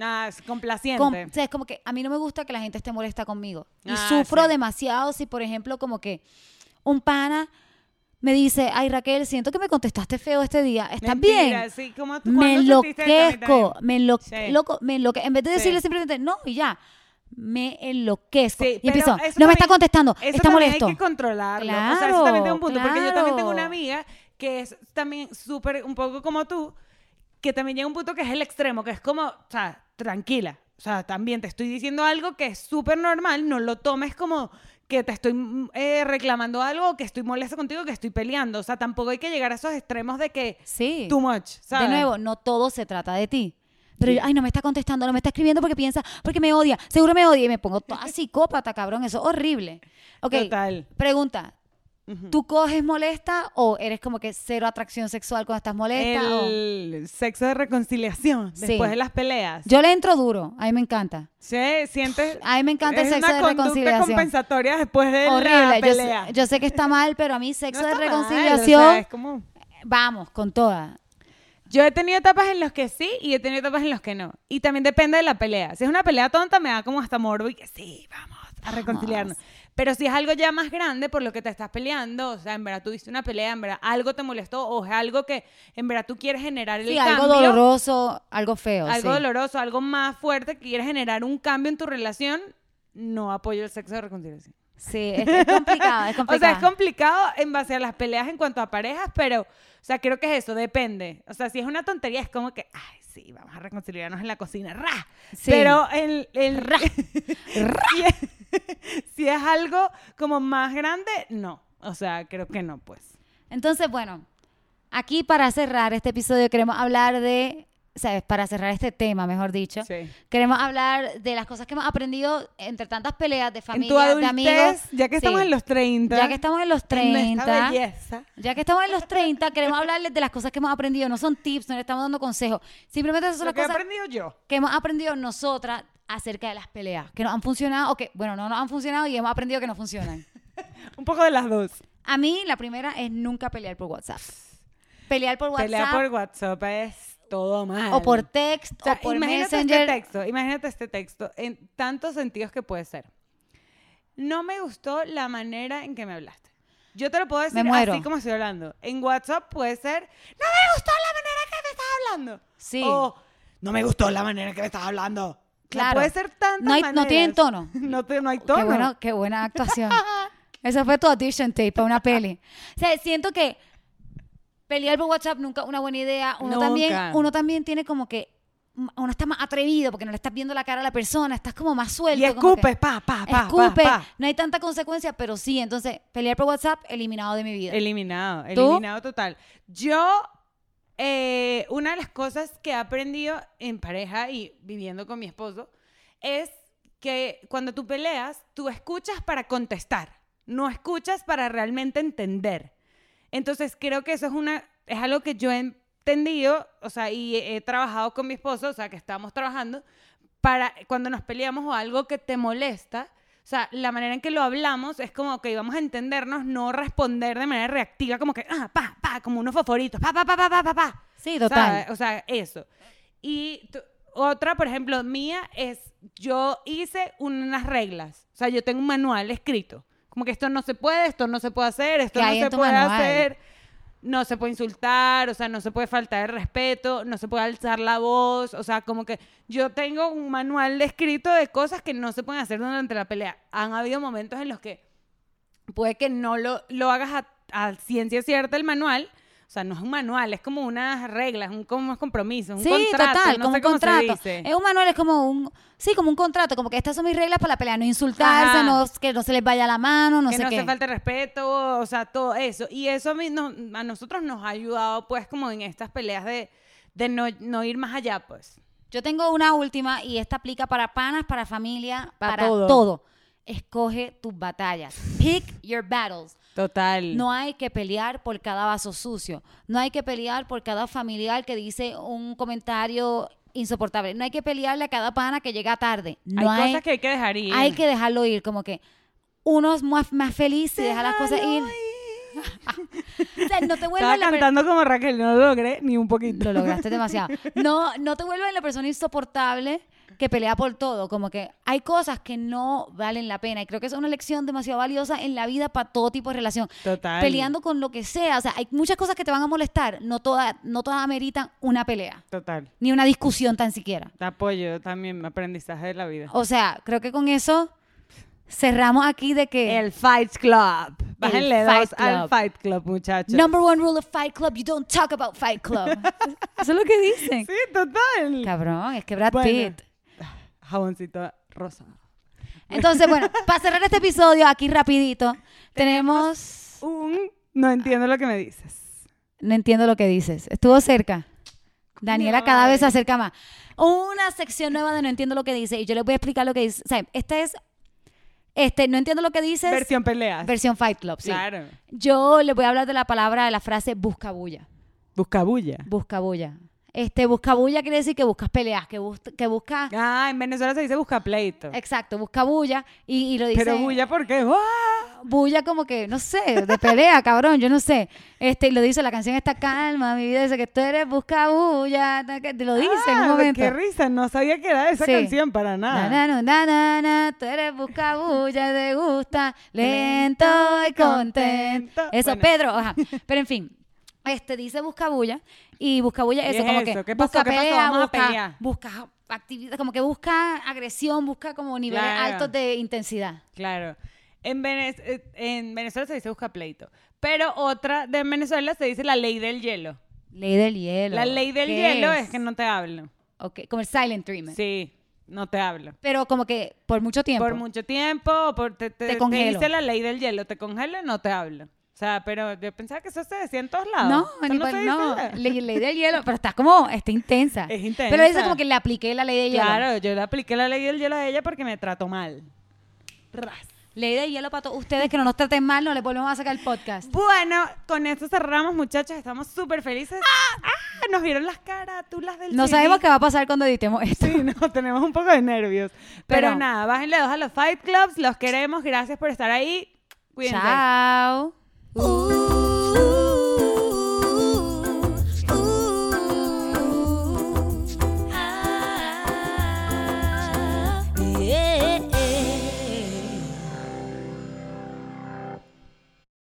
Ah, es complaciente. Com- o sea, es como que a mí no me gusta que la gente esté molesta conmigo. Y Ah, sufro sí. demasiado si, por ejemplo, como que un pana me dice, ay Raquel, siento que me contestaste feo este día. ¿Estás Mentira, bien? Sí, ¿cómo tú- Me ¿cuándo sentiste eso a mí enloquezco, me enlo Sí. loco, me enloque En vez de Sí. decirle simplemente no y ya, me enloquezco. Sí, y empiezo, no me está contestando, Eso está molesto. hay que controlarlo. o sea, eso también Claro, tiene un punto. Porque yo también tengo una claro. amiga que es también súper, un poco como tú, que también llega a un punto que es el extremo, que es como, o sea, tranquila. O sea, también te estoy diciendo algo que es súper normal, no lo tomes como que te estoy mm, eh, reclamando algo, que estoy molesta contigo, que estoy peleando. O sea, tampoco hay que llegar a esos extremos de que Sí. too much, ¿sabes? De nuevo, no todo se trata de ti. Pero Sí. yo, ay, no me está contestando, no me está escribiendo porque piensa, porque me odia, seguro me odia. Y me pongo toda psicópata, cabrón, eso es horrible. Ok, Total. pregunta, ¿tú coges molesta o eres como que cero atracción sexual cuando estás molesta? o- El sexo de reconciliación Sí. después de las peleas. Yo le entro duro, a mí me encanta. Sí, sientes. A mí me encanta el sexo una de reconciliación. compensatoria después de la Horrible, yo pelea. sé, yo sé que está mal, pero a mí sexo No de está mal, o reconciliación, sea, es como- vamos, con toda. Yo he tenido etapas en las que sí y he tenido etapas en las que no. Y también depende de la pelea. Si es una pelea tonta, me da como hasta morbo y que sí, vamos a reconciliarnos. Pero si es algo ya más grande por lo que te estás peleando, o sea, en verdad tuviste una pelea, en verdad algo te molestó o es algo que en verdad tú quieres generar el Sí, cambio. algo doloroso, algo feo. algo sí. doloroso, algo más fuerte, que quieres generar un cambio en tu relación, no apoyo el sexo de reconciliación. Sí, es, es complicado, es O sea, complicado. es complicado en base a las peleas en cuanto a parejas, pero, o sea, creo que es eso, depende. O sea, si es una tontería, es como que, ay, sí, vamos a reconciliarnos en la cocina, ra. Sí. Pero el, el si es algo como más grande, no. O sea, creo que no, pues. Entonces, bueno, aquí para cerrar este episodio queremos hablar de, ¿sabes? Para cerrar este tema, mejor dicho, Sí. queremos hablar de las cosas que hemos aprendido entre tantas peleas de En familia, tu de amigos. ya que estamos Sí. en los 30, Ya que estamos en los en esta 30, belleza, ya que estamos en los 30, queremos hablarles de las cosas que hemos aprendido. No son tips, no le estamos dando consejos. Simplemente esas son lo las que he cosas aprendido yo. que hemos aprendido nosotras acerca de las peleas, que nos han funcionado o que, bueno, no nos han funcionado y hemos aprendido que no funcionan. Un poco de las dos. A mí, la primera es nunca pelear por WhatsApp. Pelear por WhatsApp Pelear por WhatsApp es todo mal. o por text O sea, o por imagínate Messenger. este texto, imagínate este texto en tantos sentidos que puede ser. No me gustó la manera en que me hablaste. Yo te lo puedo decir así como estoy hablando. En WhatsApp puede ser, no me gustó la manera que me estás hablando. Sí. O no me gustó la manera en que me estás hablando. Claro. puede ser tantas No hay- no tienen maneras. tono. no, te- no hay tono. Qué, bueno, qué buena actuación. Eso fue tu audition tape para una peli. O sea, siento que pelear por WhatsApp nunca una buena idea. Uno también, Nunca. uno también tiene como que uno está más atrevido porque no le estás viendo la cara a la persona, estás como más suelto. Y escupes, pa, pa, pa, escupe, pa, pa. no hay tanta consecuencia, pero sí, entonces pelear por WhatsApp eliminado de mi vida. Eliminado, ¿Tú? eliminado total. Yo, eh, una de las cosas que he aprendido en pareja y viviendo con mi esposo es que cuando tú peleas, tú escuchas para contestar, no escuchas para realmente entender. Entonces creo que eso es una es algo que yo he entendido, o sea, y he, trabajado con mi esposo, o sea, que estamos trabajando para cuando nos peleamos o algo que te molesta, o sea, la manera en que lo hablamos es como que vamos a entendernos, no responder de manera reactiva, como que, ah, pa, pa, como unos fosforitos, pa, pa, pa, pa, pa, pa, pa. Sí, total. ¿Sabe? O sea, eso. Y otra, por ejemplo, mía es, yo hice unas reglas, o sea, yo tengo un manual escrito, como que esto no se puede, esto no se puede hacer, esto ¿Qué no se puede manual? hacer, no se puede insultar, o sea, no se puede faltar el respeto, no se puede alzar la voz, o sea, como que yo tengo un manual escrito de cosas que no se pueden hacer durante la pelea. Han habido momentos en los que puede que no lo, lo hagas a, a ciencia cierta el manual. O sea, no es un manual, es como unas reglas, un, como unos compromisos, un sí, contrato. total, no como sé un cómo se contrato. dice. Es un manual, es como un, sí, como un contrato, como que estas son mis reglas para la pelea, no insultarse, Ajá. no, que no se les vaya la mano, no que sé no qué. se falte respeto, o sea, todo eso. Y eso a, mí no- a nosotros nos ha ayudado, pues, como en estas peleas de, de no, no ir más allá, pues. Yo tengo una última y esta aplica para panas, para familia, Pa' para todo. todo. Escoge tus batallas. Pick your battles. Total. No hay que pelear por cada vaso sucio. No hay que pelear por cada familiar que dice un comentario insoportable. No hay que pelearle a cada pana que llega tarde. No hay, hay, cosas que hay que dejar ir. hay que dejarlo ir. Como que uno es más, más feliz y deja las cosas ir. O sea, no te Estaba vuelvas cantando como Raquel, no lo logré ni un poquito. Lo lograste demasiado. No, no te vuelvas la persona insoportable que pelea por todo. Como que hay cosas que no valen la pena. Y creo que es una lección demasiado valiosa en la vida para todo tipo de relación. Total. Peleando con lo que sea. O sea, hay muchas cosas que te van a molestar. No todas, no todas ameritan una pelea. Total. Ni una discusión tan siquiera. Te apoyo también, aprendizaje de la vida. O sea, creo que con eso cerramos aquí de que El Fight Club. Bájenle dos Fight al Club. Fight Club, muchachos. number one rule of Fight Club, you don't talk about Fight Club. eso es lo que dicen. Sí, total. Cabrón, es que Brad Bueno. Pitt. Jaboncito rosa. Entonces, bueno, para cerrar este episodio aquí rapidito, tenemos... Un... No entiendo lo que me dices. No entiendo lo que dices. Estuvo cerca. Daniela cada vez se acerca más. Una sección nueva de no entiendo lo que dice y yo les voy a explicar lo que dice. O sea, esta es... Este, no entiendo lo que dices. Versión peleas. versión Fight Club, sí. Claro. Yo les voy a hablar de la palabra, de la frase buscabulla. Buscabulla. Buscabulla. Este, buscabulla quiere decir que buscas peleas, que, bus- que buscas... Ah, en Venezuela se dice busca pleito. Exacto, buscabulla y, y lo dice... Pero bulla, ¿por qué? Bulla como que, no sé, de pelea, cabrón, yo no sé. Este, y lo dice, la canción está calma, mi vida dice que tú eres busca bulla, te lo dice en un Ah, momento. Qué risa, no sabía que era esa Sí. canción para Na, nada. na, na, na, na, tú eres busca bulla, te gusta, lento y contento. Eso, Bueno. Pedro, ajá. Pero en fin, este dice busca bulla y busca bulla ¿Y eso, es como eso? que ¿Qué pasó? busca ¿Qué pasó? pelea, Vamos a busca, pelear. busca actividad, como que busca agresión, busca como niveles Claro. altos de intensidad. Claro. En, Venez- eh, en Venezuela se dice busca pleito. Pero otra de Venezuela se dice la ley del hielo. Ley del hielo. La ley del ¿Qué hielo es? que no te hablo. Ok, como el silent treatment. Sí, no te hablo. Pero como que por mucho tiempo. Por mucho tiempo, por, te, te, Te te congelo. dice la ley del hielo. Te congelo, no te hablo. O sea, pero yo pensaba que eso se decía en todos lados. No, ni no no, ley, ley del hielo, pero estás como, está intensa. Es intensa. Pero dice como que le apliqué la ley del hielo. Claro, yo le apliqué la ley del hielo a ella porque me trató mal. Ras. Ley del hielo para todos ustedes que no nos traten mal, no les volvemos a sacar el podcast. Bueno, con esto cerramos, muchachos. Estamos súper felices. ¡Ah! Nos vieron las carátulas del No CD. sabemos qué va a pasar cuando editemos esto. Sí, no, tenemos un poco de nervios. Pero, Pero- nada, bájenle dos a los Fight Clubs. Los queremos. Gracias por estar ahí. Cuídense. Chao. Ooh.